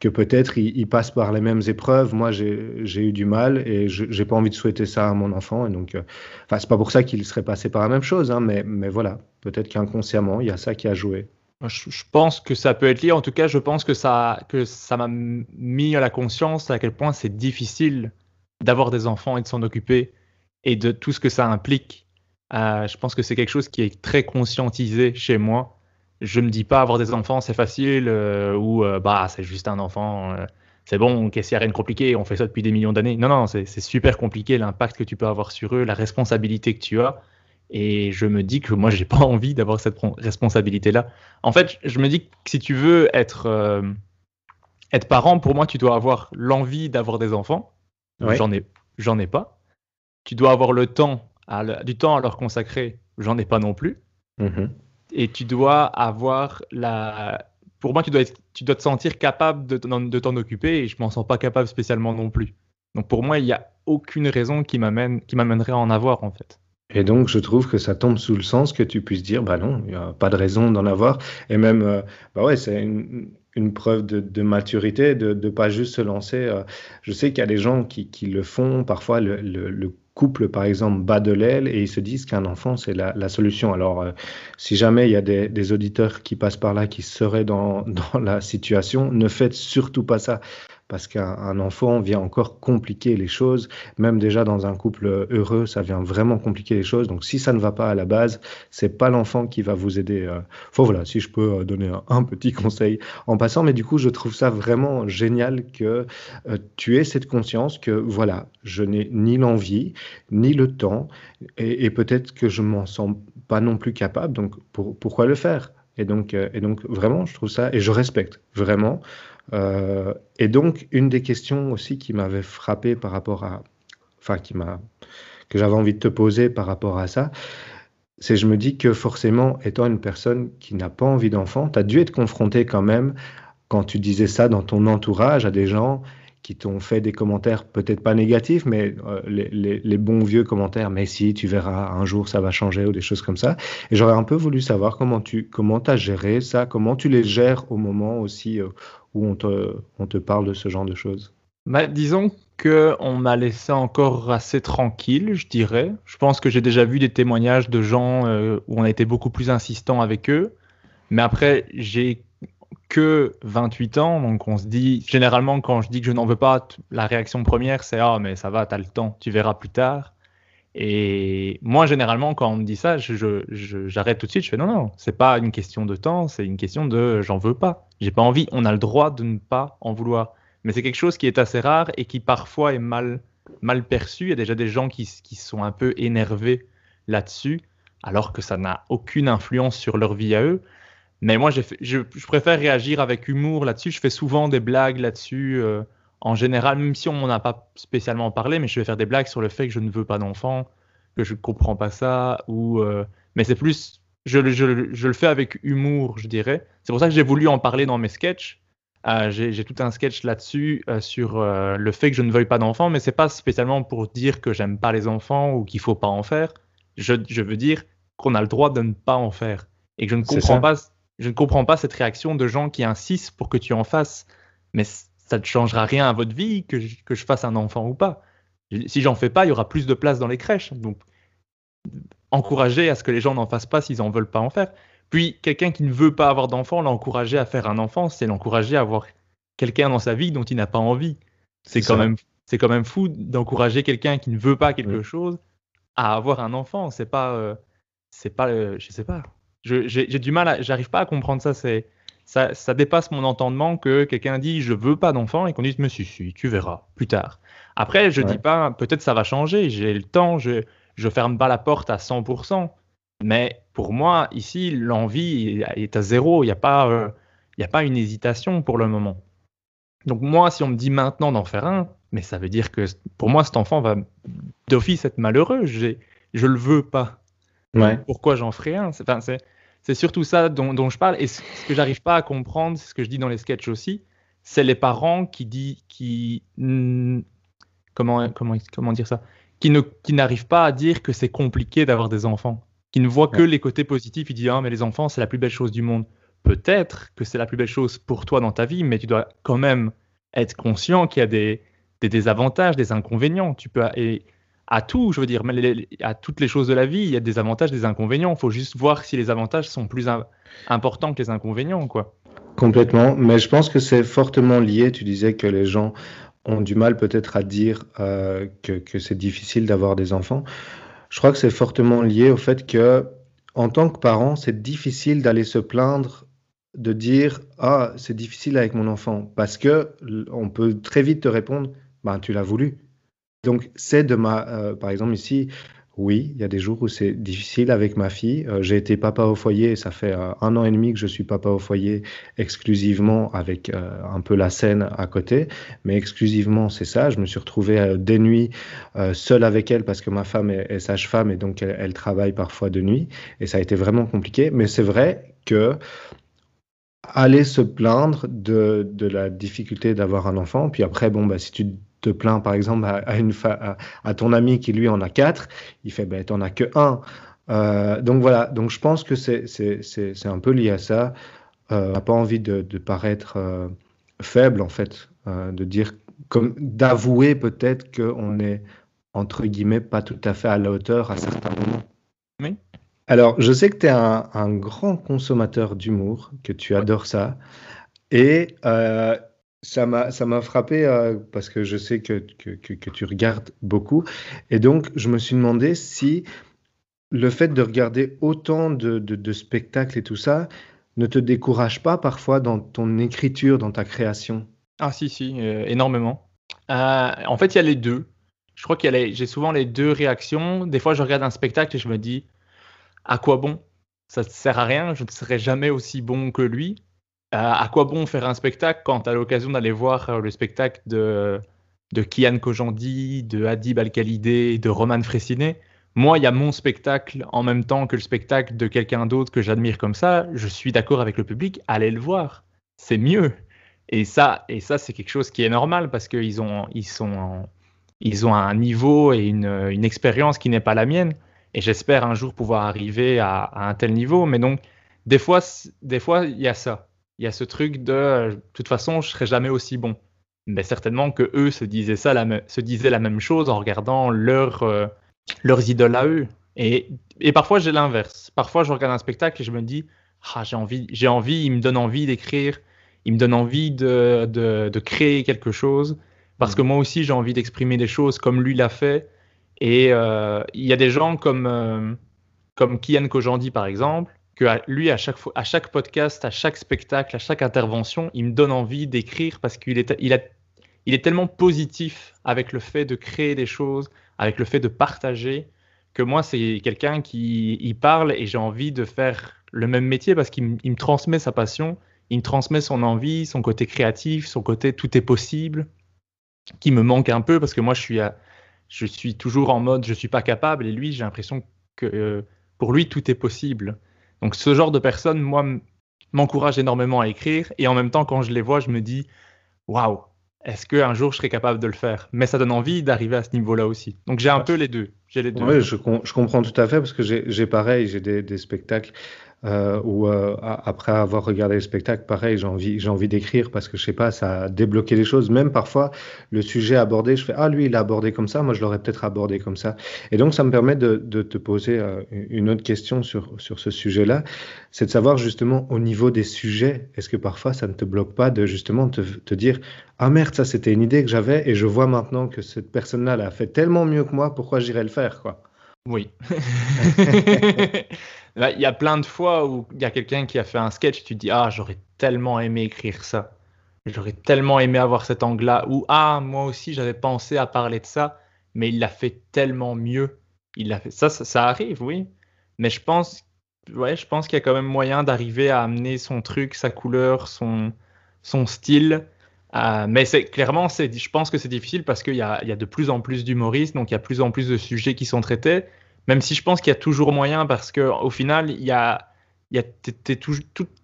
que peut-être il, passe par les mêmes épreuves. Moi j'ai eu du mal et j'ai pas envie de souhaiter ça à mon enfant. Et donc, euh, enfin c'est pas pour ça qu'il serait passé par la même chose, hein, mais, mais voilà, peut-être qu'inconsciemment il y a ça qui a joué. Je, pense que ça peut être lié. En tout cas, je pense que ça, que ça m'a mis à la conscience à quel point c'est difficile d'avoir des enfants et de s'en occuper et de tout ce que ça implique. Euh, je pense que c'est quelque chose qui est très conscientisé chez moi. Je me dis pas avoir des enfants c'est facile euh, ou euh, bah c'est juste un enfant, c'est bon, qu'est-ce qu'il y a rien de compliqué, on fait ça depuis des millions d'années. Non non, c'est super compliqué l'impact que tu peux avoir sur eux, la responsabilité que tu as. Et je me dis que moi, j'ai pas envie d'avoir cette responsabilité-là. En fait, je me dis que si tu veux être, euh, être parent, pour moi, tu dois avoir l'envie d'avoir des enfants. J'en ai, j'en ai pas. Tu dois avoir le temps, du temps à leur consacrer. J'en ai pas non plus. Mm-hmm. Et tu dois avoir la. Pour moi, tu dois, être, tu dois te sentir capable de, de t'en occuper et je m'en sens pas capable spécialement non plus. Donc pour moi, il n'y a aucune raison qui m'amène, qui m'amènerait à en avoir en fait. Et donc, je trouve que ça tombe sous le sens que tu puisses dire, bah non, il n'y a pas de raison d'en avoir. Et même, euh, bah ouais, c'est une, une, preuve de, maturité, de ne pas juste se lancer. Euh. je sais qu'il y a des gens qui, qui le font. Parfois, le, le, couple, par exemple, bat de l'aile et ils se disent qu'un enfant, c'est la, la, solution. Alors, euh, si jamais il y a des, des, auditeurs qui passent par là, qui seraient dans, dans la situation, ne faites surtout pas ça parce qu'un enfant vient encore compliquer les choses. Même déjà dans un couple heureux, ça vient vraiment compliquer les choses. Donc si ça ne va pas à la base, c'est pas l'enfant qui va vous aider. Enfin voilà, si je peux donner un, petit conseil en passant, mais du coup je trouve ça vraiment génial que tu aies cette conscience que voilà, je n'ai ni l'envie, ni le temps, et, peut-être que je m'en sens pas non plus capable. Donc pourquoi le faire? Et donc, et donc vraiment, je trouve ça, et je respecte vraiment euh, et donc, une des questions aussi qui m'avait frappé par rapport à, enfin, qui m'a, que j'avais envie de te poser par rapport à ça, c'est je me dis que forcément, étant une personne qui n'a pas envie d'enfant, tu as dû être confronté quand même, quand tu disais ça dans ton entourage, à des gens qui t'ont fait des commentaires peut-être pas négatifs, mais euh, les, bons vieux commentaires, mais si, tu verras, un jour ça va changer ou des choses comme ça. Et j'aurais un peu voulu savoir comment tu comment as géré ça, comment tu les gères au moment aussi euh, où on te, parle de ce genre de choses bah, Disons qu'on m'a laissé encore assez tranquille, je dirais. Je pense que j'ai déjà vu des témoignages de gens euh, où on a été beaucoup plus insistant avec eux. Mais après, j'ai que 28 ans, donc on se dit, généralement, quand je dis que je n'en veux pas, la réaction première, c'est Ah, mais ça va, t'as le temps, tu verras plus tard. Et moi, généralement, quand on me dit ça, j'arrête tout de suite. Je fais non, non, c'est pas une question de temps, c'est une question de j'en veux pas. J'ai pas envie. On a le droit de ne pas en vouloir. Mais c'est quelque chose qui est assez rare et qui parfois est mal, mal perçu. Il y a déjà des gens qui, qui sont un peu énervés là-dessus, alors que ça n'a aucune influence sur leur vie à eux. Mais moi, je, je, préfère réagir avec humour là-dessus. Je fais souvent des blagues là-dessus. Euh, en général, même si on m'en a pas spécialement parlé, mais je vais faire des blagues sur le fait que je ne veux pas d'enfant, que je ne comprends pas ça, ou euh, mais c'est plus, je, je, je, le fais avec humour, je dirais. C'est pour ça que j'ai voulu en parler dans mes sketchs. Euh, j'ai tout un sketch là-dessus euh, sur le fait que je ne veuille pas d'enfants, mais c'est pas spécialement pour dire que j'aime pas les enfants ou qu'il faut pas en faire. Je, je veux dire qu'on a le droit de ne pas en faire et que je ne comprends pas, je ne comprends pas cette réaction de gens qui insistent pour que tu en fasses. Mais ça ne changera rien à votre vie que je, que je fasse un enfant ou pas. Si j'en fais pas, il y aura plus de place dans les crèches. Donc, encourager à ce que les gens n'en fassent pas s'ils n'en veulent pas en faire. Puis, quelqu'un qui ne veut pas avoir d'enfant, l'encourager à faire un enfant, c'est l'encourager à avoir quelqu'un dans sa vie dont il n'a pas envie. C'est quand même, c'est quand même fou d'encourager quelqu'un qui ne veut pas quelque chose à avoir un enfant. C'est pas, euh, c'est pas, euh, je sais pas. J'ai du mal, j'arrive pas à comprendre ça. C'est, ça, dépasse mon entendement que quelqu'un dit je veux pas d'enfant et qu'on dise mais si, si, tu verras plus tard. Après, je dis pas peut-être ça va changer, j'ai le temps, je, je ferme pas la porte à 100%. Mais pour moi, ici, l'envie est à zéro. Il n'y a, pas, euh, a pas une hésitation pour le moment. Donc moi, si on me dit maintenant d'en faire un, mais ça veut dire que pour moi, cet enfant va d'office être malheureux. Je le veux pas. Pourquoi j'en ferai un? C'est c'est surtout ça dont, je parle. Et ce que j'arrive pas à comprendre, c'est ce que je dis dans les sketchs aussi, c'est les parents qui disent, qui, comment, comment, comment dire ça, qui ne, qui n'arrivent pas à dire que c'est compliqué d'avoir des enfants, qui ne voient que les côtés positifs. Ils disent ah mais les enfants c'est la plus belle chose du monde. Peut-être que c'est la plus belle chose pour toi dans ta vie, mais tu dois quand même être conscient qu'il y a des, des désavantages, des inconvénients. Tu peux et à tout, je veux dire, à toutes les choses de la vie, il y a des avantages, des inconvénients. Il faut juste voir si les avantages sont plus importants que les inconvénients, quoi. Complètement, mais je pense que c'est fortement lié. Tu disais que les gens ont du mal peut-être à dire euh, que, que c'est difficile d'avoir des enfants. Je crois que c'est fortement lié au fait que, en tant que parent, c'est difficile d'aller se plaindre, de dire ah c'est difficile avec mon enfant, parce que on peut très vite te répondre ben tu l'as voulu. Donc, c'est de ma, euh, par exemple ici, oui, il y a des jours où c'est difficile avec ma fille. Euh, j'ai été papa au foyer, ça fait euh, un an et demi que je suis papa au foyer exclusivement avec un peu la scène à côté, mais exclusivement c'est ça. Je me suis retrouvé des nuits seul avec elle parce que ma femme est, sage-femme et donc elle, elle, travaille parfois de nuit et ça a été vraiment compliqué. Mais c'est vrai que aller se plaindre de, de la difficulté d'avoir un enfant, puis après, bon, bah, si tu te plains par exemple à, une à, ton ami qui lui en a quatre, il fait ben, tu n'en as que un. Euh, donc voilà, donc je pense que c'est un peu lié à ça. Euh, on n'a pas envie de, paraître euh, faible en fait, de dire comme d'avouer peut-être qu'on est entre guillemets pas tout à fait à la hauteur à certains moments. Oui. Alors, je sais que tu es un, un, grand consommateur d'humour, que tu adores ça. Et Ça m'a frappé euh, parce que je sais que, que, que, tu regardes beaucoup. Et donc, je me suis demandé si le fait de regarder autant de, de, spectacles et tout ça ne te décourage pas parfois dans ton écriture, dans ta création? Ah si, si, euh, énormément. Euh, en fait, il y a les deux. Je crois qu'il j'ai souvent les deux réactions. Des fois, je regarde un spectacle et je me dis, à quoi bon? Ça ne sert à rien, je ne serai jamais aussi bon que lui. Euh, à quoi bon faire un spectacle quand tu as l'occasion d'aller voir euh, le spectacle de, de Kian Kojandi, de Hadib Al-Khalidé, de Roman Fressinet? Moi, il y a mon spectacle en même temps que le spectacle de quelqu'un d'autre que j'admire comme ça. Je suis d'accord avec le public, allez le voir. C'est mieux. Et ça, et ça c'est quelque chose qui est normal parce qu'ils ont, ils sont, ils ont un niveau et une, une expérience qui n'est pas la mienne. Et j'espère un jour pouvoir arriver à, à, un tel niveau. Mais donc, des fois, des fois, il y a ça il y a ce truc de euh, de toute façon, je serai jamais aussi bon. Mais certainement que eux se disaient ça, la se disaient la même chose en regardant leur, euh, leurs idoles à eux. Et, et parfois j'ai l'inverse. Parfois je regarde un spectacle et je me dis ah, j'ai envie, j'ai envie, il me donne envie d'écrire, il me donne envie de, de, de créer quelque chose parce mmh. que moi aussi j'ai envie d'exprimer des choses comme lui l'a fait. Et euh, il y a des gens comme comme Kian Kojandi par exemple lui, à chaque, à chaque podcast, à chaque spectacle, à chaque intervention, il me donne envie d'écrire parce qu'il est, tellement positif avec le fait de créer des choses, avec le fait de partager, que moi, c'est quelqu'un qui parle et j'ai envie de faire le même métier parce qu'il me transmet sa passion, il me transmet son envie, son côté créatif, son côté tout est possible, qui me manque un peu parce que moi, je suis, toujours en mode je suis pas capable et lui, j'ai l'impression que euh, pour lui, tout est possible. Donc ce genre de personnes, moi, m'encourage énormément à écrire. Et en même temps, quand je les vois, je me dis, waouh, est-ce qu'un jour je serai capable de le faire? Mais ça donne envie d'arriver à ce niveau-là aussi. Donc j'ai un peu les deux. J'ai les deux. Oui, je, je, comprends tout à fait parce que j'ai pareil, j'ai des, des, spectacles euh, ou euh, après avoir regardé le spectacle, pareil, j'ai envie, d'écrire parce que je sais pas, ça a débloqué les choses. Même parfois, le sujet abordé, je fais ah lui il a abordé comme ça, moi je l'aurais peut-être abordé comme ça. Et donc ça me permet de, te poser euh, une autre question sur sur ce sujet-là, c'est de savoir justement au niveau des sujets, est-ce que parfois ça ne te bloque pas de justement te, te dire ah merde ça c'était une idée que j'avais et je vois maintenant que cette personne-là l'a fait tellement mieux que moi, pourquoi j'irais le faire quoi? Oui. Il y a plein de fois où il y a quelqu'un qui a fait un sketch, tu te dis Ah, j'aurais tellement aimé écrire ça. J'aurais tellement aimé avoir cet angle-là. Ou Ah, moi aussi, j'avais pensé à parler de ça, mais il l'a fait tellement mieux. Il a fait... Ça, ça, arrive, oui. Mais je pense, ouais, je pense qu'il y a quand même moyen d'arriver à amener son truc, sa couleur, son, son style. Euh, mais clairement, je pense que c'est difficile parce qu'il y a, de plus en plus d'humoristes, donc il y a de plus en plus de sujets qui sont traités. Même si je pense qu'il y a toujours moyen parce qu'au final,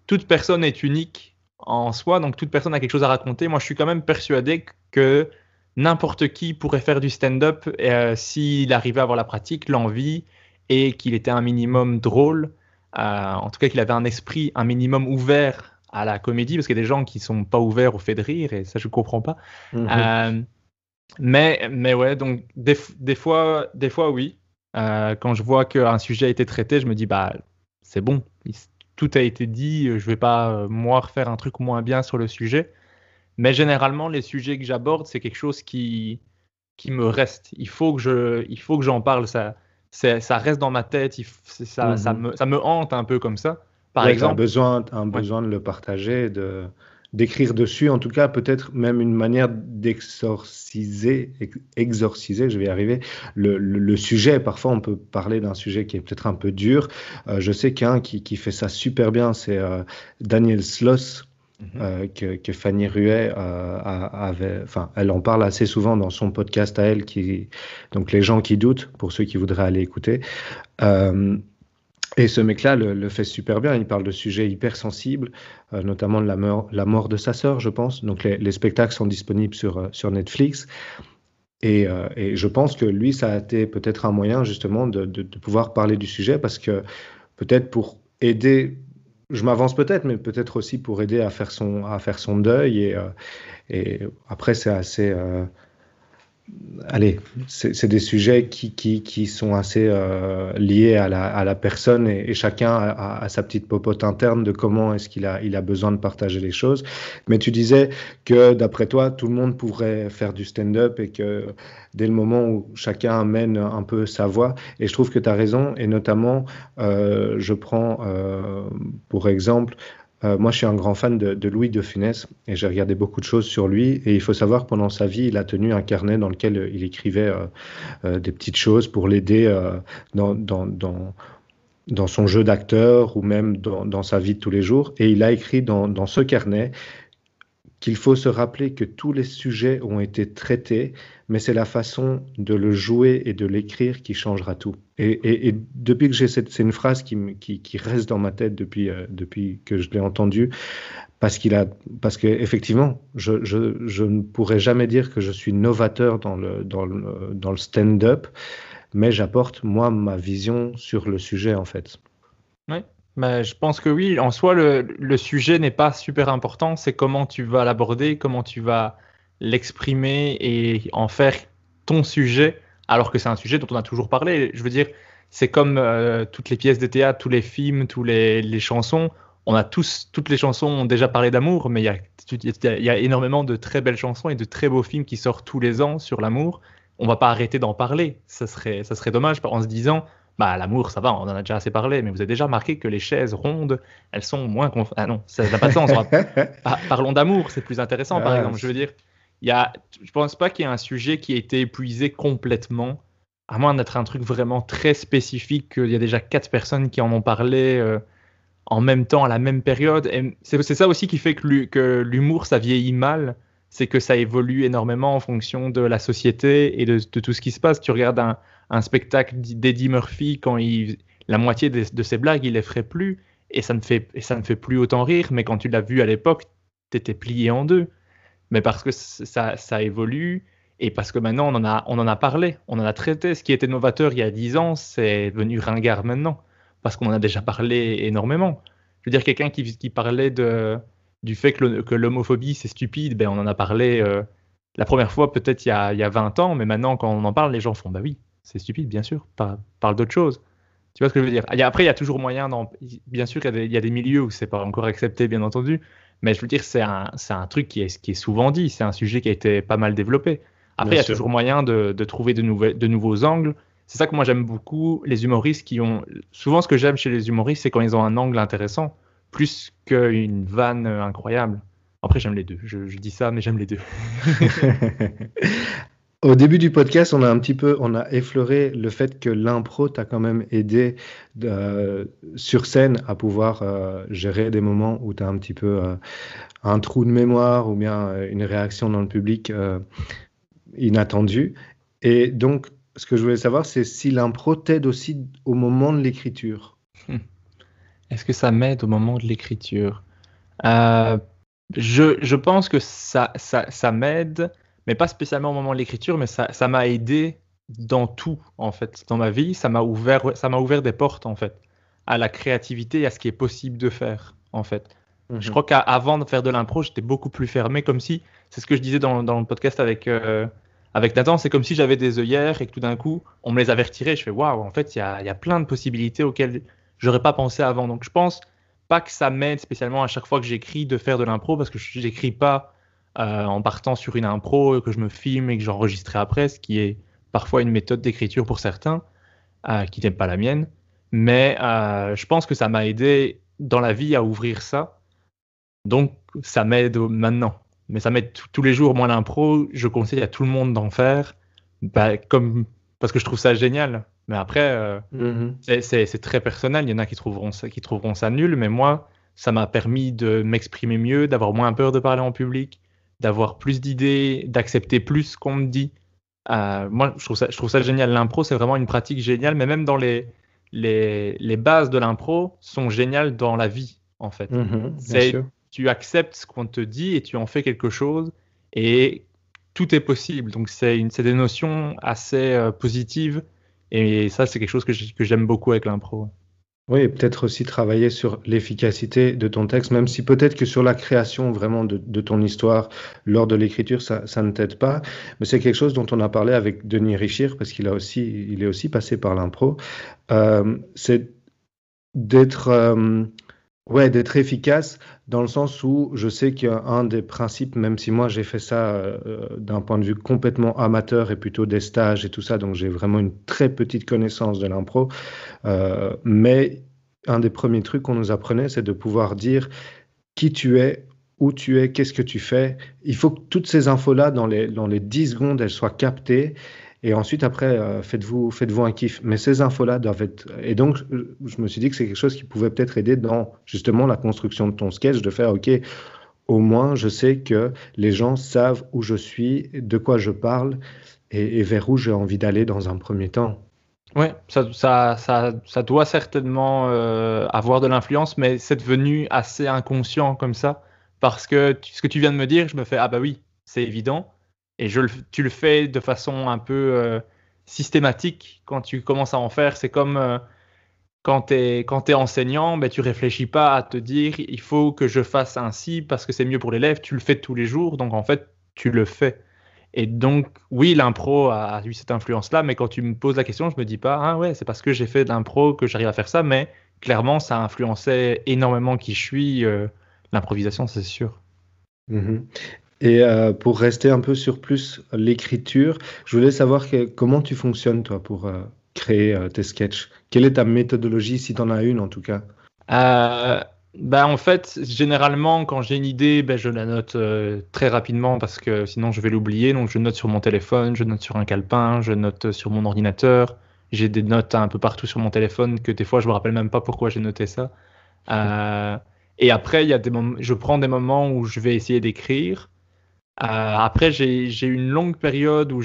toute personne est unique en soi, donc toute personne a quelque chose à raconter. Moi, je suis quand même persuadé que n'importe qui pourrait faire du stand-up euh, s'il arrivait à avoir la pratique, l'envie et qu'il était un minimum drôle. Euh, en tout cas, qu'il avait un esprit un minimum ouvert à la comédie, parce qu'il y a des gens qui sont pas ouverts au fait de rire, et ça, je comprends pas. Mhm. Euh, mais, mais ouais, donc des, des, fois, des fois, oui. Euh, quand je vois qu'un sujet a été traité, je me dis, bah, c'est bon, tout a été dit, je vais pas, euh, moi, refaire un truc moins bien sur le sujet. Mais généralement, les sujets que j'aborde, c'est quelque chose qui, qui me reste. Il faut que je, il faut que j'en parle. Ça, ça reste dans ma tête. ça, ça, mhm. me, ça me hante un peu comme ça. Par exemple, un besoin, un besoin de le partager, de d'écrire dessus, en tout cas peut-être même une manière d'exorciser, exorciser, je vais y arriver, le, le, sujet. Parfois on peut parler d'un sujet qui est peut-être un peu dur. Euh, je sais qu'un qui, qui, fait ça super bien, c'est euh, Daniel Sloss. Mhm. Euh, que, que, Fanny Ruet avait, enfin, elle en parle assez souvent dans son podcast à elle, qui, donc les gens qui doutent, pour ceux qui voudraient aller écouter. Et ce mec-là le, fait super bien. Il parle de sujets hyper sensibles, euh, notamment de la mort, la mort de sa sœur, je pense. Donc les, spectacles sont disponibles sur, euh, sur Netflix. Euh, et, je pense que lui, ça a été peut-être un moyen justement de, pouvoir parler du sujet parce que peut-être pour aider, je m'avance peut-être, mais peut-être aussi pour aider à faire son, à faire son deuil. Et après, c'est assez allez, c'est des sujets qui, qui, qui sont assez euh, liés à la, à la, personne et, chacun a, sa petite popote interne de comment est-ce qu'il a, il a besoin de partager les choses. Mais tu disais que d'après toi, tout le monde pourrait faire du stand-up et que dès le moment où chacun amène un peu sa voix, et je trouve que tu as raison, et notamment, euh, je prends euh, pour exemple euh, moi, je suis un grand fan de, Louis de Funès et j'ai regardé beaucoup de choses sur lui. Et il faut savoir pendant sa vie, il a tenu un carnet dans lequel il écrivait euh, euh, des petites choses pour l'aider dans, dans, dans, dans, son jeu d'acteur ou même dans, sa vie de tous les jours. Et il a écrit dans, ce carnet qu'il faut se rappeler que tous les sujets ont été traités, mais c'est la façon de le jouer et de l'écrire qui changera tout. Et, depuis que j'ai cette, c'est une phrase qui, qui, reste dans ma tête depuis, euh, depuis que je l'ai entendue, parce qu'il a, parce qu'effectivement, je, je, je, ne pourrais jamais dire que je suis novateur dans le, dans le, dans le stand-up, mais j'apporte moi ma vision sur le sujet en fait. Oui, mais je pense que oui, en soi, le, le sujet n'est pas super important, c'est comment tu vas l'aborder, comment tu vas l'exprimer et en faire ton sujet alors que c'est un sujet dont on a toujours parlé. Je veux dire, c'est comme euh, toutes les pièces de théâtre, tous les films, tous les, chansons. On a tous, toutes les chansons ont déjà parlé d'amour, mais il y, a, énormément de très belles chansons et de très beaux films qui sortent tous les ans sur l'amour. On va pas arrêter d'en parler. Ça serait, ça serait dommage en se disant, bah l'amour, ça va, on en a déjà assez parlé, mais vous avez déjà remarqué que les chaises rondes, elles sont moins Ah non, ça n'a pas de sens. Parlons d'amour, c'est plus intéressant, par exemple. Je veux dire, y a, je pense pas qu'il y ait un sujet qui a été épuisé complètement, à moins d'être un truc vraiment très spécifique. Il y a déjà quatre personnes qui en ont parlé euh, en même temps, à la même période. Et c'est ça aussi qui fait que l'humour, ça vieillit mal. C'est que ça évolue énormément en fonction de la société et de, tout ce qui se passe. Tu regardes un, spectacle d'Eddie Murphy, quand il, la moitié de, ses blagues, il les ferait plus. Et ça, ne fait, et ça ne fait plus autant rire. Mais quand tu l'as vu à l'époque, tu étais plié en deux mais parce que ça, ça, évolue et parce que maintenant on en, a, on en a parlé, on en a traité. Ce qui était novateur il y a 10 ans, c'est devenu ringard maintenant, parce qu'on en a déjà parlé énormément. Je veux dire, quelqu'un qui, qui parlait de, du fait que l'homophobie c'est stupide, ben on en a parlé euh, la première fois peut-être il, il y a 20 ans, mais maintenant quand on en parle, les gens font bah oui, c'est stupide, bien sûr, parle, parle d'autre chose. Tu vois ce que je veux dire? Après, il y a toujours moyen, bien sûr, il y, a des, y a des milieux où c'est pas encore accepté, bien entendu, mais je veux dire, c'est un, un, truc qui est, qui est souvent dit, c'est un sujet qui a été pas mal développé. Après, il y a toujours moyen de, de trouver de, de nouveaux angles. C'est ça que moi j'aime beaucoup, les humoristes qui ont... Souvent ce que j'aime chez les humoristes, c'est quand ils ont un angle intéressant, plus qu'une vanne incroyable. Après, j'aime les deux. Je, je, dis ça, mais j'aime les deux. Au début du podcast, on a un petit peu, on a effleuré le fait que l'impro t'a quand même aidé euh, sur scène à pouvoir euh, gérer des moments où tu as un petit peu euh, un trou de mémoire ou bien une réaction dans le public inattendue. Et donc, ce que je voulais savoir, c'est si l'impro t'aide aussi au moment de l'écriture. Hmm. Est-ce que ça m'aide au moment de l'écriture? Je, je, pense que ça, ça, ça m'aide mais pas spécialement au moment de l'écriture, mais ça, m'a aidé dans tout, en fait, dans ma vie. Ça m'a ouvert, ça m'a ouvert des portes, en fait, à la créativité et à ce qui est possible de faire, en fait. Je mhm. crois qu'avant de faire de l'impro, j'étais beaucoup plus fermé, comme si, c'est ce que je disais dans, le podcast avec, euh, avec Nathan, c'est comme si j'avais des œillères et que tout d'un coup, on me les avertirait. Je fais, waouh, en fait, il y a, y a, plein de possibilités auxquelles j'aurais pas pensé avant. Donc, je pense pas que ça m'aide spécialement à chaque fois que j'écris de faire de l'impro, parce que je n'écris pas euh, en partant sur une impro que je me filme et que j'enregistrerai après, ce qui est parfois une méthode d'écriture pour certains, euh, qui n'est pas la mienne. Mais euh, je pense que ça m'a aidé dans la vie à ouvrir ça. Donc ça m'aide maintenant. Mais ça m'aide tous les jours. Moi, l'impro, je conseille à tout le monde d'en faire, bah, comme, parce que je trouve ça génial. Mais après, mm-hmm. c'est très personnel. Il y en a qui trouveront ça, qui trouveront ça nul. Mais moi, ça m'a permis de m'exprimer mieux, d'avoir moins peur de parler en public, d'avoir plus d'idées, d'accepter plus ce qu'on me dit. Euh, moi, je trouve, ça, je trouve ça génial. L'impro, c'est vraiment une pratique géniale, mais même dans les, les, les bases de l'impro sont géniales dans la vie, en fait. Mhm, tu acceptes ce qu'on te dit et tu en fais quelque chose, et tout est possible. Donc, c'est des notions assez euh, positives, et ça, c'est quelque chose que j'aime beaucoup avec l'impro. Oui, et peut-être aussi travailler sur l'efficacité de ton texte, même si peut-être que sur la création vraiment de, ton histoire lors de l'écriture, ça, ne t'aide pas. Mais c'est quelque chose dont on a parlé avec Denis Richir, parce qu'il a aussi, il est aussi passé par l'impro. Euh, c'est d'être euh, ouais, d'être efficace dans le sens où je sais qu'un des principes, même si moi j'ai fait ça euh, d'un point de vue complètement amateur et plutôt des stages et tout ça, donc j'ai vraiment une très petite connaissance de l'impro, euh, mais un des premiers trucs qu'on nous apprenait, c'est de pouvoir dire qui tu es, où tu es, qu'est-ce que tu fais. Il faut que toutes ces infos-là, dans les, dans les 10 secondes, elles soient captées et ensuite, après, euh, faites-vous faites un kiff. Mais ces infos-là doivent être. Et donc, je me suis dit que c'est quelque chose qui pouvait peut-être aider dans justement la construction de ton sketch, de faire, OK, au moins, je sais que les gens savent où je suis, de quoi je parle et, vers où j'ai envie d'aller dans un premier temps. Oui, ça, ça, ça, ça, doit certainement euh, avoir de l'influence, mais c'est devenu assez inconscient comme ça. Parce que ce que tu viens de me dire, je me fais, ah bah oui, c'est évident. Et je, tu le fais de façon un peu euh, systématique quand tu commences à en faire. C'est comme euh, quand tu es, es, enseignant, ben, tu réfléchis pas à te dire il faut que je fasse ainsi parce que c'est mieux pour l'élève. Tu le fais tous les jours, donc en fait, tu le fais. Et donc, oui, l'impro a eu cette influence-là, mais quand tu me poses la question, je me dis pas, ah ouais, c'est parce que j'ai fait de l'impro que j'arrive à faire ça, mais clairement, ça a influencé énormément qui je suis. Euh, l'improvisation, c'est sûr. Mmh et euh, pour rester un peu sur plus l'écriture, je voulais savoir comment tu fonctionnes, toi, pour euh, créer euh, tes sketchs? Quelle est ta méthodologie, si tu en as une en tout cas? Bah, En fait, généralement, quand j'ai une idée, ben, je la note très rapidement parce que sinon je vais l'oublier. Donc je note sur mon téléphone, je note sur un calepin, je note sur mon ordinateur. J'ai des notes un peu partout sur mon téléphone que des fois je me rappelle même pas pourquoi j'ai noté ça. et après, il y a des moments, je prends des moments où je vais essayer d'écrire. Euh, après, j'ai eu une longue période où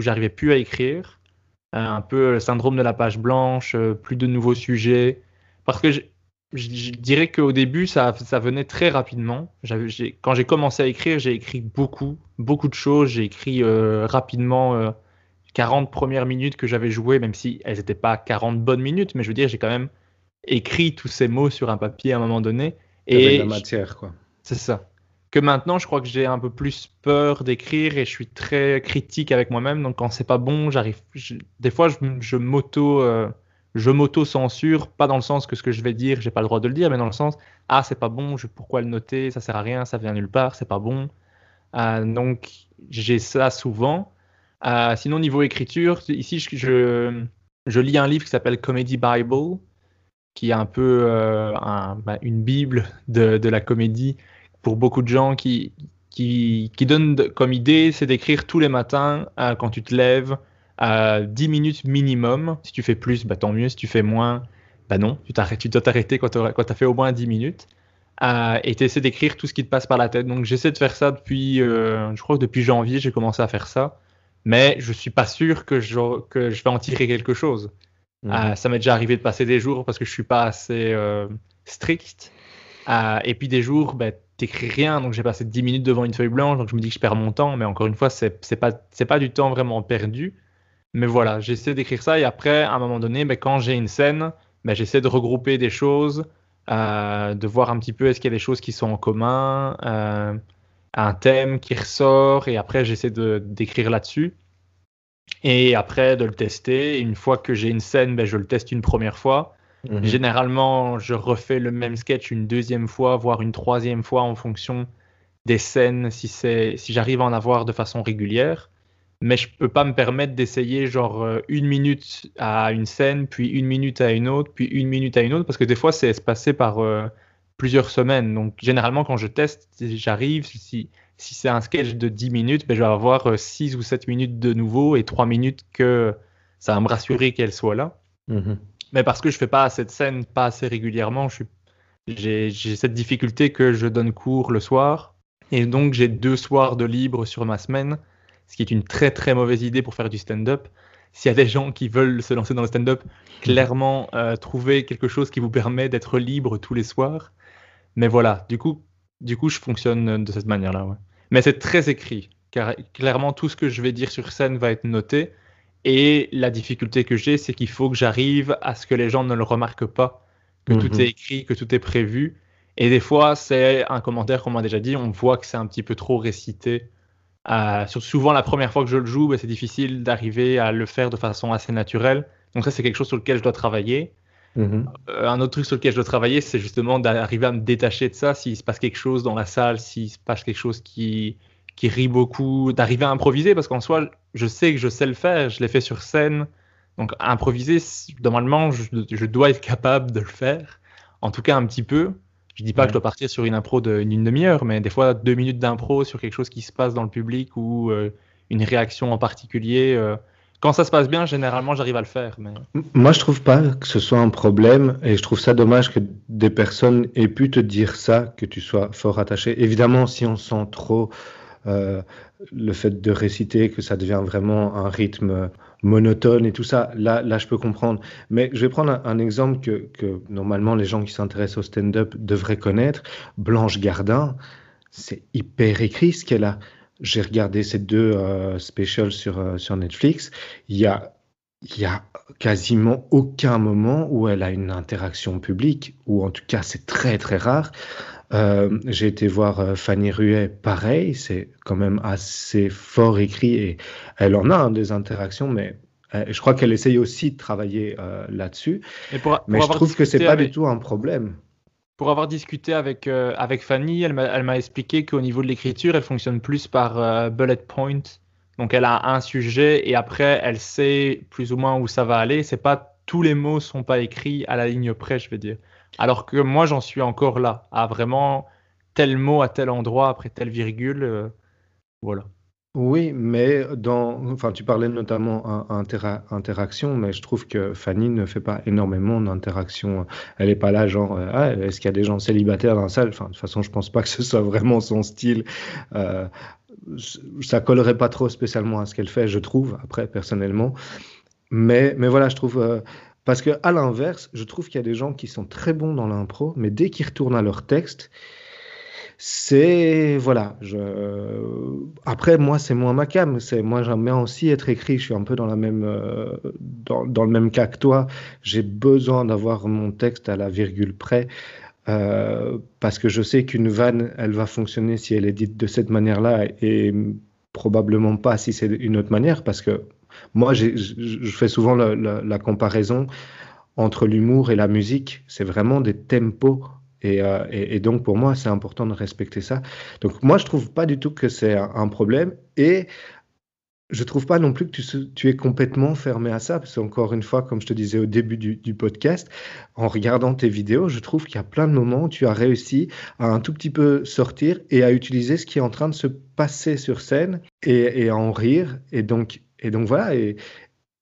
j'arrivais plus à écrire. Euh, un peu le syndrome de la page blanche, euh, plus de nouveaux sujets. Parce que je, dirais qu'au début, ça, ça, venait très rapidement. Quand j'ai commencé à écrire, j'ai écrit beaucoup, beaucoup de choses. J'ai écrit rapidement 40 premières minutes que j'avais jouées, même si elles n'étaient pas 40 bonnes minutes, mais je veux dire, j'ai quand même écrit tous ces mots sur un papier à un moment donné. Et la matière, quoi. C'est ça que maintenant, je crois que j'ai un peu plus peur d'écrire et je suis très critique avec moi-même. Donc, quand c'est pas bon, j'arrive. Des fois, euh, je m'auto censure, pas dans le sens que ce que je vais dire, j'ai pas le droit de le dire, mais dans le sens ah c'est pas bon, je, pourquoi le noter, ça sert à rien, ça vient nulle part, c'est pas bon. Euh, donc, j'ai ça souvent. Euh, sinon, niveau écriture, ici, je, je, lis un livre qui s'appelle Comedy Bible, qui est un peu bah, une bible de la comédie pour beaucoup de gens qui, qui, qui donnent comme idée, c'est d'écrire tous les matins euh, quand tu te lèves à 10 minutes minimum. Si tu fais plus, bah, tant mieux. Si tu fais moins, bah non, tu, tu dois t'arrêter quand tu as fait au moins 10 minutes. Euh, et tu essaies d'écrire tout ce qui te passe par la tête. Donc j'essaie de faire ça depuis, euh, je crois que depuis janvier, j'ai commencé à faire ça. Mais je suis pas sûr que je, que je vais en tirer quelque chose. Ça m'est déjà arrivé de passer des jours parce que je suis pas assez strict. Et puis des jours, bah, t'écris rien, donc j'ai passé 10 minutes devant une feuille blanche, donc je me dis que je perds mon temps, mais encore une fois, c'est pas, du temps vraiment perdu. Mais voilà, j'essaie d'écrire ça, et après, à un moment donné, ben, quand j'ai une scène, ben, j'essaie de regrouper des choses, euh, de voir un petit peu est-ce qu'il y a des choses qui sont en commun, euh, un thème qui ressort, et après, j'essaie d'écrire là-dessus. Et après, de le tester. une fois que j'ai une scène, je le teste une première fois. Mhm. Généralement, je refais le même sketch une deuxième fois, voire une troisième fois en fonction des scènes, si, si j'arrive à en avoir de façon régulière. Mais je peux pas me permettre d'essayer genre euh, une minute à une scène, puis une minute à une autre, puis une minute à une autre, parce que des fois, c'est espacé par euh, plusieurs semaines. Donc, généralement, quand je teste, j'arrive, si, si c'est un sketch de 10 minutes, ben, je vais avoir 6 euh, ou 7 minutes de nouveau et 3 minutes que ça va me rassurer qu'elle soit là. Mhm mais parce que je fais pas cette scène pas assez régulièrement, j'ai cette difficulté que je donne cours le soir. Et donc, j'ai deux soirs de libre sur ma semaine, ce qui est une très très mauvaise idée pour faire du stand-up. S'il y a des gens qui veulent se lancer dans le stand-up, clairement, euh, trouver quelque chose qui vous permet d'être libre tous les soirs. Mais voilà, du coup, du coup je fonctionne de cette manière-là. Mais c'est très écrit, car clairement, tout ce que je vais dire sur scène va être noté. Et la difficulté que j'ai, c'est qu'il faut que j'arrive à ce que les gens ne le remarquent pas. que tout mhm. est écrit, que tout est prévu. Et des fois, c'est un commentaire qu'on m'a déjà dit, on voit que c'est un petit peu trop récité. Euh, souvent, la première fois que je le joue, ben, c'est difficile d'arriver à le faire de façon assez naturelle. Donc ça, c'est quelque chose sur lequel je dois travailler. Mhm. Euh, un autre truc sur lequel je dois travailler, c'est justement d'arriver à me détacher de ça. S'il se passe quelque chose dans la salle, s'il se passe quelque chose qui, qui rit beaucoup, d'arriver à improviser, parce qu'en soi, je sais que je sais le faire, je l'ai fait sur scène. Donc improviser, normalement, je, je, dois être capable de le faire, en tout cas un petit peu. Je dis pas que je dois partir sur une impro d'une demi-heure, mais des fois deux minutes d'impro sur quelque chose qui se passe dans le public ou euh, une réaction en particulier. Euh, quand ça se passe bien, généralement, j'arrive à le faire. Mais... Moi, je trouve pas que ce soit un problème et je trouve ça dommage que des personnes aient pu te dire ça, que tu sois fort attaché. Évidemment, si on sent trop le fait de réciter, que ça devient vraiment un rythme monotone et tout ça, là, là je peux comprendre. Mais je vais prendre un, exemple que, que, normalement les gens qui s'intéressent au stand-up devraient connaître. Blanche Gardin, c'est hyper écrit ce qu'elle a. J'ai regardé ces deux euh, specials sur, euh, sur Netflix. Il y a il y a quasiment aucun moment où elle a une interaction publique, ou en tout cas c'est très très rare. Euh, j'ai été voir euh, Fanny Ruet, pareil, c'est quand même assez fort écrit et elle en a hein, des interactions, mais euh, je crois qu'elle essaye aussi de travailler là-dessus. mais je trouve que c'est pas du tout un problème. Pour avoir discuté avec, avec Fanny, elle m'a expliqué qu'au niveau de l'écriture, elle fonctionne plus par bullet point. Donc elle a un sujet et après elle sait plus ou moins où ça va aller. C'est pas tous les mots sont pas écrits à la ligne près, je veux dire. Alors que moi, j'en suis encore là, à vraiment tel mot à tel endroit, après telle virgule. Euh, voilà. Oui, mais dans, enfin, tu parlais notamment d'interaction, mais je trouve que Fanny ne fait pas énormément d'interactions. Elle n'est pas là, genre, euh, ah, est-ce qu'il y a des gens célibataires dans la salle? Enfin, de toute façon, je pense pas que ce soit vraiment son style. Euh, ça collerait pas trop spécialement à ce qu'elle fait, je trouve, après, personnellement. Mais, mais voilà, je trouve, euh, parce que à l'inverse, je trouve qu'il y a des gens qui sont très bons dans l'impro, mais dès qu'ils retournent à leur texte, c'est voilà. Je... Après, moi, c'est moins ma cam. Moi, j'aime bien aussi être écrit. Je suis un peu dans la même euh, dans, le même cas que toi. J'ai besoin d'avoir mon texte à la virgule près. Euh, parce que je sais qu'une vanne, elle va fonctionner si elle est dite de cette manière-là et probablement pas si c'est une autre manière, parce que moi, je fais souvent la, comparaison entre l'humour et la musique. C'est vraiment des tempos. Euh, et, donc, pour moi, c'est important de respecter ça. Donc, moi, je trouve pas du tout que c'est un, problème. Et je trouve pas non plus que tu, es complètement fermé à ça, parce qu'encore une fois, comme je te disais au début du, podcast, en regardant tes vidéos, je trouve qu'il y a plein de moments où tu as réussi à un tout petit peu sortir et à utiliser ce qui est en train de se passer sur scène et, et à en rire. Et donc, et donc voilà, et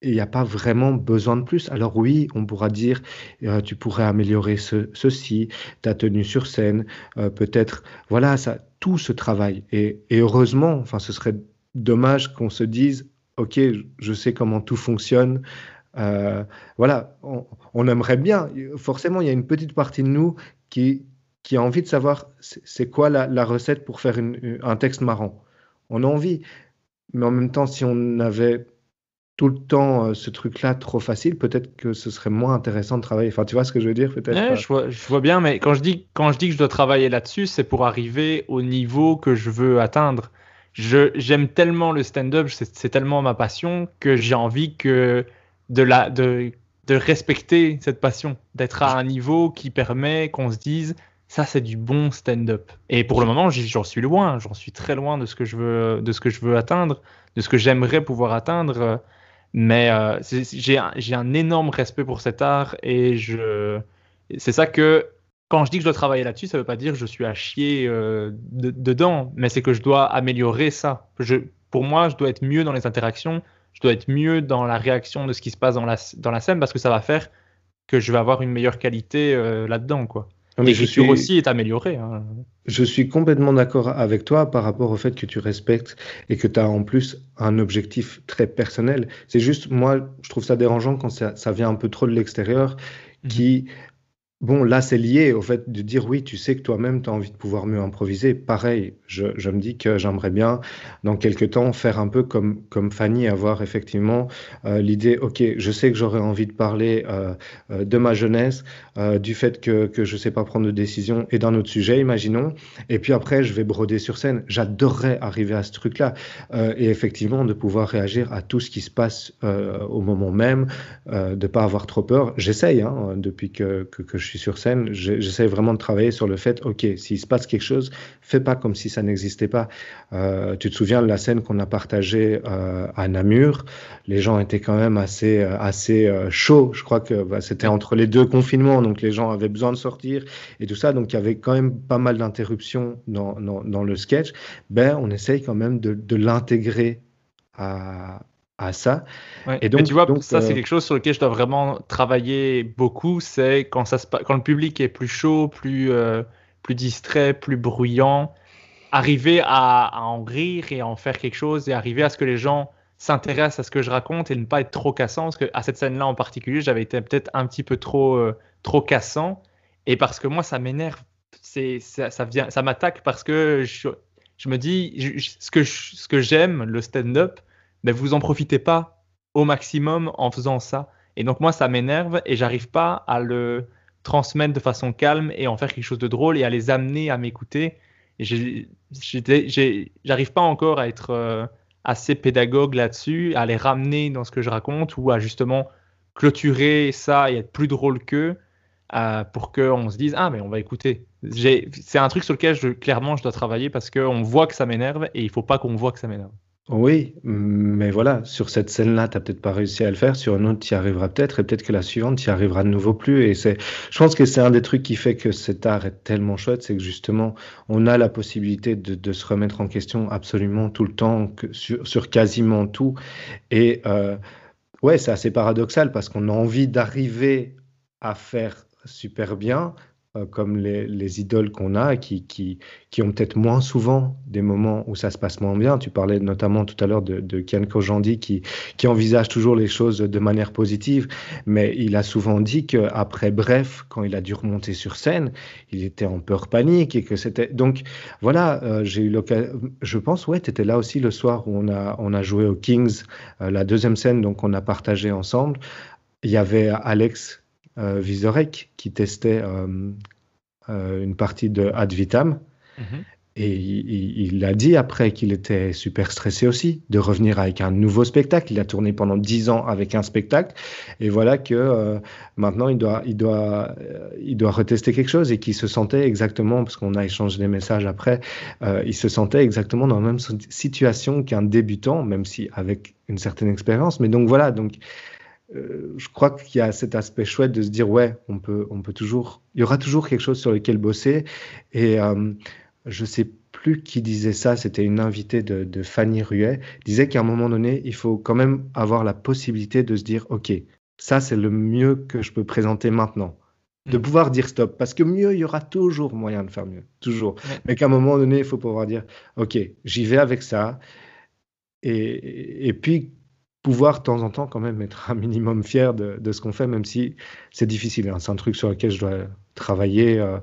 il n'y a pas vraiment besoin de plus. Alors oui, on pourra dire, euh, tu pourrais améliorer ceci, ta tenue sur scène, euh, peut-être, voilà, ça, tout ce travail. Et, heureusement, enfin, ce serait dommage qu'on se dise, ok, je sais comment tout fonctionne. Euh, voilà, on, aimerait bien. Forcément, il y a une petite partie de nous qui, qui a envie de savoir c'est quoi la, recette pour faire un texte marrant. On a envie. Mais en même temps, si on avait tout le temps euh, ce truc-là trop facile, peut-être que ce serait moins intéressant de travailler. Enfin, tu vois ce que je veux dire peut-être euh? je, vois, je, vois, bien, mais quand je dis, quand je dis que je dois travailler là-dessus, c'est pour arriver au niveau que je veux atteindre. J'aime tellement le stand-up, c'est tellement ma passion que j'ai envie que de, la, de, de respecter cette passion, d'être à un niveau qui permet qu'on se dise ça c'est du bon stand-up. Et pour le moment, j'en suis loin, j'en suis très loin de ce que je veux, de ce que je veux atteindre, de ce que j'aimerais pouvoir atteindre. Mais euh, j'ai un énorme respect pour cet art et c'est ça que quand je dis que je dois travailler là-dessus, ça ne veut pas dire que je suis à chier euh, dedans, mais c'est que je dois améliorer ça. Pour moi, je dois être mieux dans les interactions, je dois être mieux dans la réaction de ce qui se passe dans la, dans la scène parce que ça va faire que je vais avoir une meilleure qualité euh, là-dedans, quoi. L'écriture aussi est améliorée. Hein. Je suis complètement d'accord avec toi par rapport au fait que tu respectes et que tu as en plus un objectif très personnel. C'est juste, moi, je trouve ça dérangeant quand ça, vient un peu trop de l'extérieur, mhm. qui Bon, là, c'est lié au fait de dire oui, tu sais que toi-même, tu as envie de pouvoir mieux improviser. Pareil, je, me dis que j'aimerais bien, dans quelques temps, faire un peu comme, comme Fanny, avoir effectivement euh, l'idée, OK, je sais que j'aurais envie de parler euh, euh, de ma jeunesse, du fait que, que je ne sais pas prendre de décision et d'un autre sujet, imaginons. Et puis après, je vais broder sur scène. J'adorerais arriver à ce truc-là. et effectivement, de pouvoir réagir à tout ce qui se passe au moment même, de ne pas avoir trop peur. J'essaye, hein, depuis que, que, que je sur scène, j'essaie vraiment de travailler sur le fait, ok, s'il se passe quelque chose, fais pas comme si ça n'existait pas. Euh, tu te souviens de la scène qu'on a partagée euh, à Namur? Les gens étaient quand même assez, euh, assez chauds. Je crois que bah, c'était entre les deux confinements, donc les gens avaient besoin de sortir et tout ça. Donc il y avait quand même pas mal d'interruptions dans, dans, le sketch. Ben, on essaye quand même de, de l'intégrer à, à ça. Et donc, tu vois, ça, c'est euh, quelque chose sur lequel je dois vraiment travailler beaucoup. C'est quand, ça se, quand le public est plus chaud, plus, euh, plus distrait, plus bruyant, arriver à, en rire et à en faire quelque chose et arriver à ce que les gens s'intéressent à ce que je raconte et ne pas être trop cassant. Parce qu'à cette scène-là en particulier, j'avais été peut-être un petit peu trop, euh, trop cassant. Et parce que moi, ça m'énerve. C'est, ça, ça, vient, ça m'attaque parce que je, je me dis, ce que, ce que j'aime, le stand-up, mais vous en profitez pas au maximum en faisant ça. Et donc moi, ça m'énerve et j'arrive pas à le transmettre de façon calme et en faire quelque chose de drôle et à les amener à m'écouter. J'arrive pas encore à être euh, assez pédagogue là-dessus, à les ramener dans ce que je raconte ou à justement clôturer ça et être plus drôle qu'eux euh, pour qu'on se dise ah mais on va écouter. C'est un truc sur lequel je, clairement je dois travailler parce qu'on voit que ça m'énerve et il faut pas qu'on voit que ça m'énerve. Oui, mais voilà, sur cette scène-là, tu n'as peut-être pas réussi à le faire, sur une autre, tu y arriveras peut-être, et peut-être que la suivante, tu y arriveras de nouveau plus. Et c'est, je pense que c'est un des trucs qui fait que cet art est tellement chouette, c'est que justement, on a la possibilité de, se remettre en question absolument tout le temps, sur quasiment tout. Et euh, ouais, c'est assez paradoxal parce qu'on a envie d'arriver à faire super bien, euh, comme les, idoles qu'on a, qui, qui, qui ont peut-être moins souvent des moments où ça se passe moins bien. Tu parlais notamment tout à l'heure de, de Kian qui, qui envisage toujours les choses de manière positive, mais il a souvent dit qu'après Bref, quand il a dû remonter sur scène, il était en peur panique et que c'était... Donc voilà, euh, j'ai eu l'occasion... Je pense, ouais, tu étais là aussi le soir où on a, on a joué au Kings, euh, la deuxième scène, donc on a partagé ensemble. Il y avait Alex euh, Vizorek qui testait euh, euh, une partie de Ad Vitam. Mhm. Et il, a dit après qu'il était super stressé aussi de revenir avec un nouveau spectacle. Il a tourné pendant dix ans avec un spectacle. Et voilà que maintenant, il doit, il, doit, il doit retester quelque chose et qu'il se sentait exactement, parce qu'on a échangé des messages après, il se sentait exactement dans la même situation qu'un débutant, même si avec une certaine expérience. Mais donc voilà, donc euh, je crois qu'il y a cet aspect chouette de se dire ouais, on peut, on peut toujours, il y aura toujours quelque chose sur lequel bosser. Et euh, je sais plus qui disait ça, c'était une invitée de, de Fanny Ruet, disait qu'à un moment donné, il faut quand même avoir la possibilité de se dire ok, ça c'est le mieux que je peux présenter maintenant. De mm. pouvoir dire stop, parce que mieux, il y aura toujours moyen de faire mieux, toujours. Mais qu'à un moment donné, il faut pouvoir dire, ok, j'y vais avec ça. Et, et puis, pouvoir de temps en temps quand même être un minimum fier de, de ce qu'on fait, même si c'est difficile. Hein. C'est un truc sur lequel je dois travailler. Euh,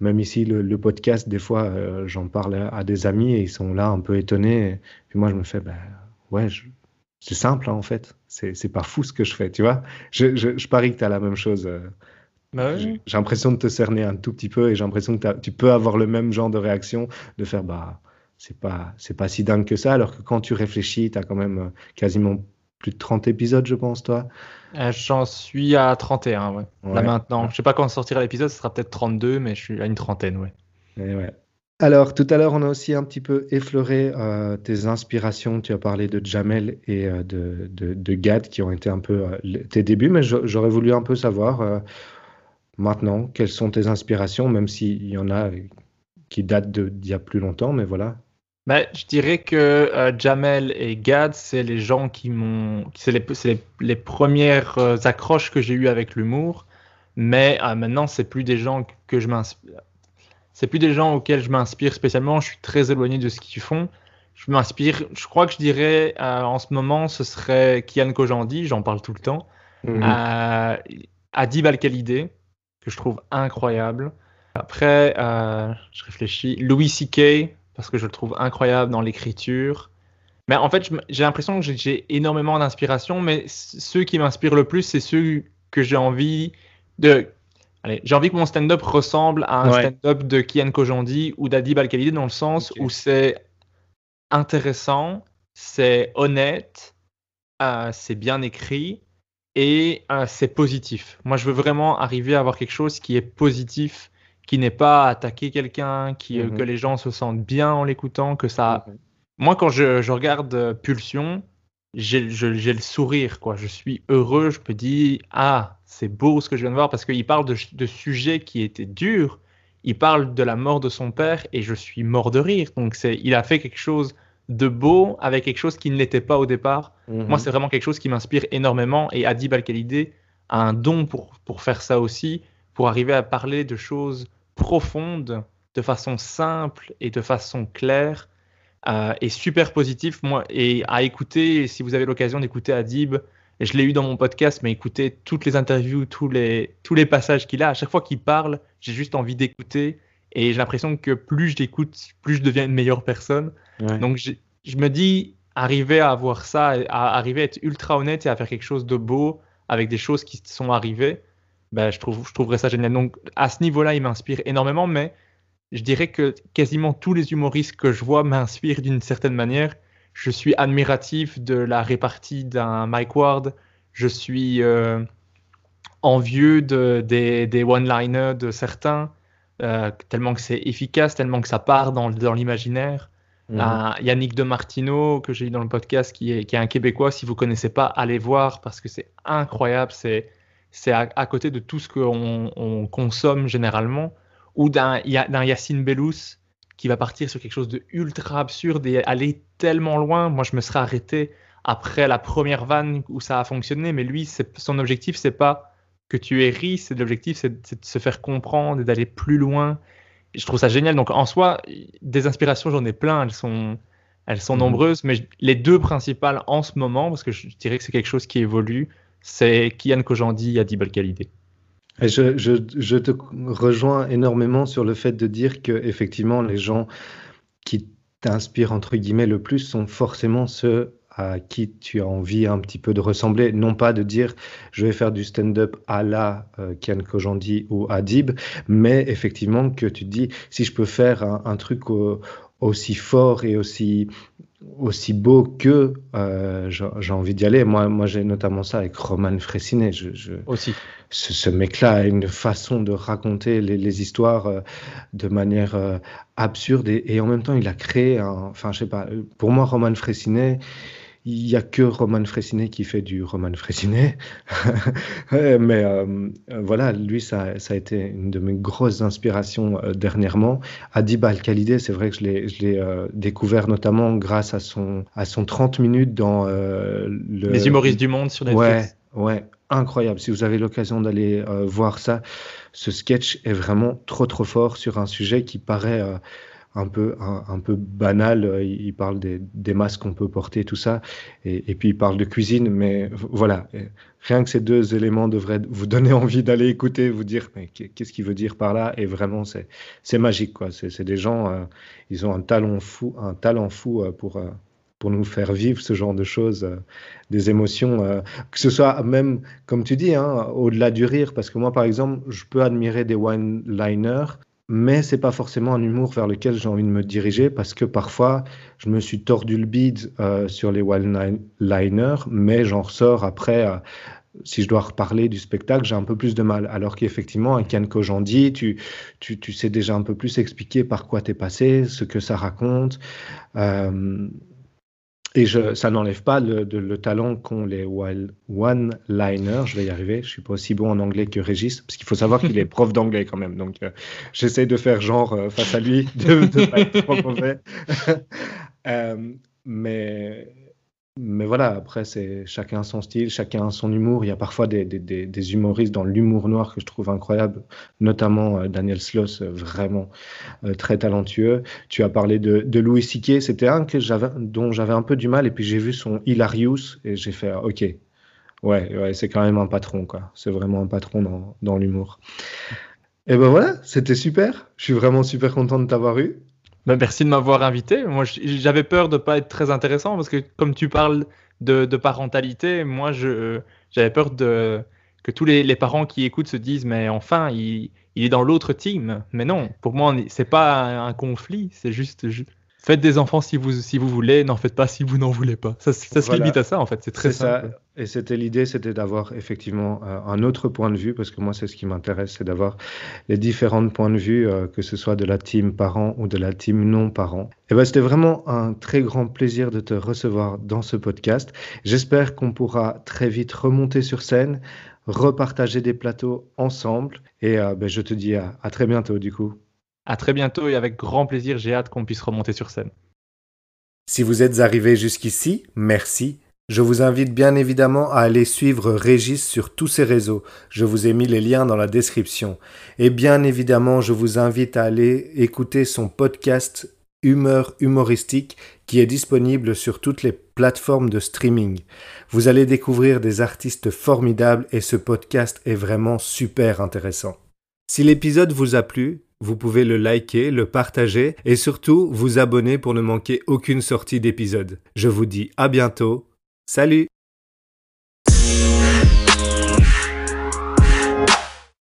même ici, le, podcast, des fois, euh, j'en parle à, des amis et ils sont là un peu étonnés. puis moi, je me fais, ben ouais, c'est simple hein, en fait. C'est pas fou ce que je fais, tu vois. Je, je, je parie que tu as la même chose. Euh. Bah j'ai l'impression de te cerner un tout petit peu et j'ai l'impression que tu peux avoir le même genre de réaction, de faire, bah c'est pas c'est pas si dingue que ça alors que quand tu réfléchis tu as quand même euh, quasiment plus de 30 épisodes je pense toi euh, j'en suis à 31 ouais. là maintenant je sais pas quand sortira l'épisode ce sera peut-être 32 mais je suis à une trentaine ouais, ouais. Alors, tout à l'heure, on a aussi un petit peu effleuré euh, tes inspirations. Tu as parlé de Jamel et de, de, de, Gad qui ont été un peu tes débuts, mais j'aurais voulu un peu savoir maintenant quelles sont tes inspirations, même s'il y en a qui datent d'il y a plus longtemps, mais voilà, bah, je dirais que euh, Jamel et Gad, c'est les gens qui m'ont. C'est les, les, premières euh, accroches que j'ai eues avec l'humour. Mais euh, maintenant, c'est plus des gens que je m'inspire. C'est plus des gens auxquels je m'inspire spécialement. Je suis très éloigné de ce qu'ils font. Je m'inspire. Je crois que je dirais en ce moment, ce serait Kian Kojandi, j'en parle tout le temps. Mm -hmm. Adib al que je trouve incroyable. Après, je réfléchis. Louis C.K., parce que je le trouve incroyable dans l'écriture. Mais en fait, j'ai l'impression que j'ai énormément d'inspiration, mais ceux qui m'inspirent le plus, c'est ceux que j'ai envie de. Allez, j'ai envie que mon stand-up ressemble à un stand-up de Kian Kojandi ou d'Adib al dans le sens où c'est intéressant, c'est honnête, euh, c'est bien écrit et euh, c'est positif. Moi, je veux vraiment arriver à avoir quelque chose qui est positif, qui n'est pas attaquer quelqu'un, qui euh, que mhm. les gens se sentent bien en l'écoutant, que ça. Moi, quand je, regarde Pulsion, j'ai le sourire, quoi. Je suis heureux, je me dis ah c'est beau ce que je viens de voir parce qu'il parle de, de sujets qui étaient durs. Il parle de la mort de son père et je suis mort de rire. Donc c'est, il a fait quelque chose de beau avec quelque chose qui ne l'était pas au départ. Mhm. Moi, c'est vraiment quelque chose qui m'inspire énormément et Adib Al-Khalidé a un don pour, pour faire ça aussi, pour arriver à parler de choses profondes de façon simple et de façon claire euh, et super positif. Moi, et à écouter, si vous avez l'occasion d'écouter Adib, je l'ai eu dans mon podcast, mais écoutez toutes les interviews, tous les, tous les passages qu'il a, à chaque fois qu'il parle, j'ai juste envie d'écouter et j'ai l'impression que plus je l'écoute, plus je deviens une meilleure personne. Donc je me dis, arriver à avoir ça, à arriver à être ultra honnête et à faire quelque chose de beau avec des choses qui sont arrivées, ben, je, trouve, je trouverais ça génial. Donc à ce niveau-là, il m'inspire énormément, mais je dirais que quasiment tous les humoristes que je vois m'inspirent d'une certaine manière. Je suis admiratif de la répartie d'un Mike Ward. Je suis euh, envieux de, des, des one-liners de certains. Euh, tellement que c'est efficace, tellement que ça part dans, dans l'imaginaire. Mhm. Yannick de Martino, que j'ai eu dans le podcast, qui est, qui est un Québécois. Si vous connaissez pas, allez voir parce que c'est incroyable. C'est c'est à, côté de tout ce qu'on on consomme généralement. Ou d'un Yacine Bellous qui va partir sur quelque chose de ultra absurde et aller tellement loin. Moi, je me serais arrêté après la première vanne où ça a fonctionné, mais lui, son objectif, c'est pas que tu es ri, c'est l'objectif, c'est de se faire comprendre et d'aller plus loin. je trouve ça génial. Donc en soi, des inspirations, j'en ai plein. Elles sont, elles sont mhm. nombreuses, mais les deux principales en ce moment, parce que je dirais que c'est quelque chose qui évolue, c'est Kian Kojandi et Adib Al-Khalidé. Je, je, je, te rejoins énormément sur le fait de dire que effectivement les gens qui t'inspirent entre guillemets le plus sont forcément ceux à qui tu as envie un petit peu de ressembler, non pas de dire je vais faire du stand-up à la euh, Kian Kojandi ou Adib, mais effectivement que tu te dis si je peux faire un, truc aussi fort et aussi aussi beau que euh, j'ai envie d'y aller. Moi, moi j'ai notamment ça avec Roman Fressinet. Je, aussi. Ce, mec-là a une façon de raconter les, histoires euh, de manière absurde et, et, en même temps, il a créé, enfin, je sais pas, pour moi, Roman Fressinet, il n'y a que Roman Fressinet qui fait du Roman Fressinet. Mais euh, voilà, lui, ça, a été une de mes grosses inspirations euh, dernièrement. Adib Al-Khalidé, c'est vrai que je l'ai euh, découvert notamment grâce à son, à son 30 minutes dans le... Les humoristes du monde sur Netflix. Ouais, ouais, incroyable. Si vous avez l'occasion d'aller voir ça, ce sketch est vraiment trop, trop fort sur un sujet qui paraît un peu, un, peu banal. Euh, il parle des, des masques qu'on peut porter, tout ça. Et, puis il parle de cuisine. Mais voilà, rien que ces deux éléments devraient vous donner envie d'aller écouter, vous dire mais qu'est-ce qu'il veut dire par là. Et vraiment, c'est magique. quoi. C'est des gens, euh, ils ont un talent fou, un talent fou euh, pour pour nous faire vivre ce genre de choses, des émotions, que ce soit même, comme tu dis, hein, au-delà du rire, parce que moi, par exemple, je peux admirer des one-liners mais c'est pas forcément un humour vers lequel j'ai envie de me diriger parce que parfois je me suis tordu le bide euh, sur les one-liners, mais j'en ressors après. Euh, si je dois reparler du spectacle, j'ai un peu plus de mal. Alors qu'effectivement, un Ken Kojandi, tu, tu, tu sais déjà un peu plus expliquer par quoi tu es passé, ce que ça raconte. Euh, et je, ça n'enlève pas le, le talent qu'ont les one-liners. Je vais y arriver. Je suis pas aussi bon en anglais que Régis, parce qu'il faut savoir qu'il est prof d'anglais quand même. Donc, euh, j'essaie de faire genre euh, face à lui, de ne pas être trop mauvais. euh, mais mais voilà, après, c'est chacun son style, chacun son humour. Il y a parfois des, des, des, humoristes dans l'humour noir que je trouve incroyable, notamment euh, Daniel Sloss, euh, vraiment euh, très talentueux. Tu as parlé de, de Louis C.K., c'était un que dont j'avais un peu du mal, et puis j'ai vu son Hilarious, et j'ai fait, OK, Ouais, ouais c'est quand même un patron, quoi. C'est vraiment un patron dans, dans l'humour. Et ben voilà, c'était super. Je suis vraiment super content de t'avoir eu. Ben merci de m'avoir invité. Moi, j'avais peur de ne pas être très intéressant parce que comme tu parles de, parentalité, moi, j'avais peur de, que tous les, les, parents qui écoutent se disent mais enfin, il, il est dans l'autre team. Mais non, pour moi, c'est pas un, conflit, c'est juste, faites des enfants si vous, si vous voulez, n'en faites pas si vous n'en voulez pas. Ça, se limite à ça, en fait. C'est très simple. Ça. Et c'était l'idée, c'était d'avoir effectivement euh, un autre point de vue, parce que moi, c'est ce qui m'intéresse, c'est d'avoir les différents points de vue, euh, que ce soit de la team parent ou de la team non parent. Et ben, c'était vraiment un très grand plaisir de te recevoir dans ce podcast. J'espère qu'on pourra très vite remonter sur scène, repartager des plateaux ensemble. Et euh, ben, je te dis à, à très bientôt, du coup. À très bientôt et avec grand plaisir, j'ai hâte qu'on puisse remonter sur scène. Si vous êtes arrivé jusqu'ici, merci. Je vous invite bien évidemment à aller suivre Régis sur tous ses réseaux. Je vous ai mis les liens dans la description. Et bien évidemment, je vous invite à aller écouter son podcast Humeur humoristique qui est disponible sur toutes les plateformes de streaming. Vous allez découvrir des artistes formidables et ce podcast est vraiment super intéressant. Si l'épisode vous a plu, vous pouvez le liker, le partager et surtout vous abonner pour ne manquer aucune sortie d'épisode. Je vous dis à bientôt. Salut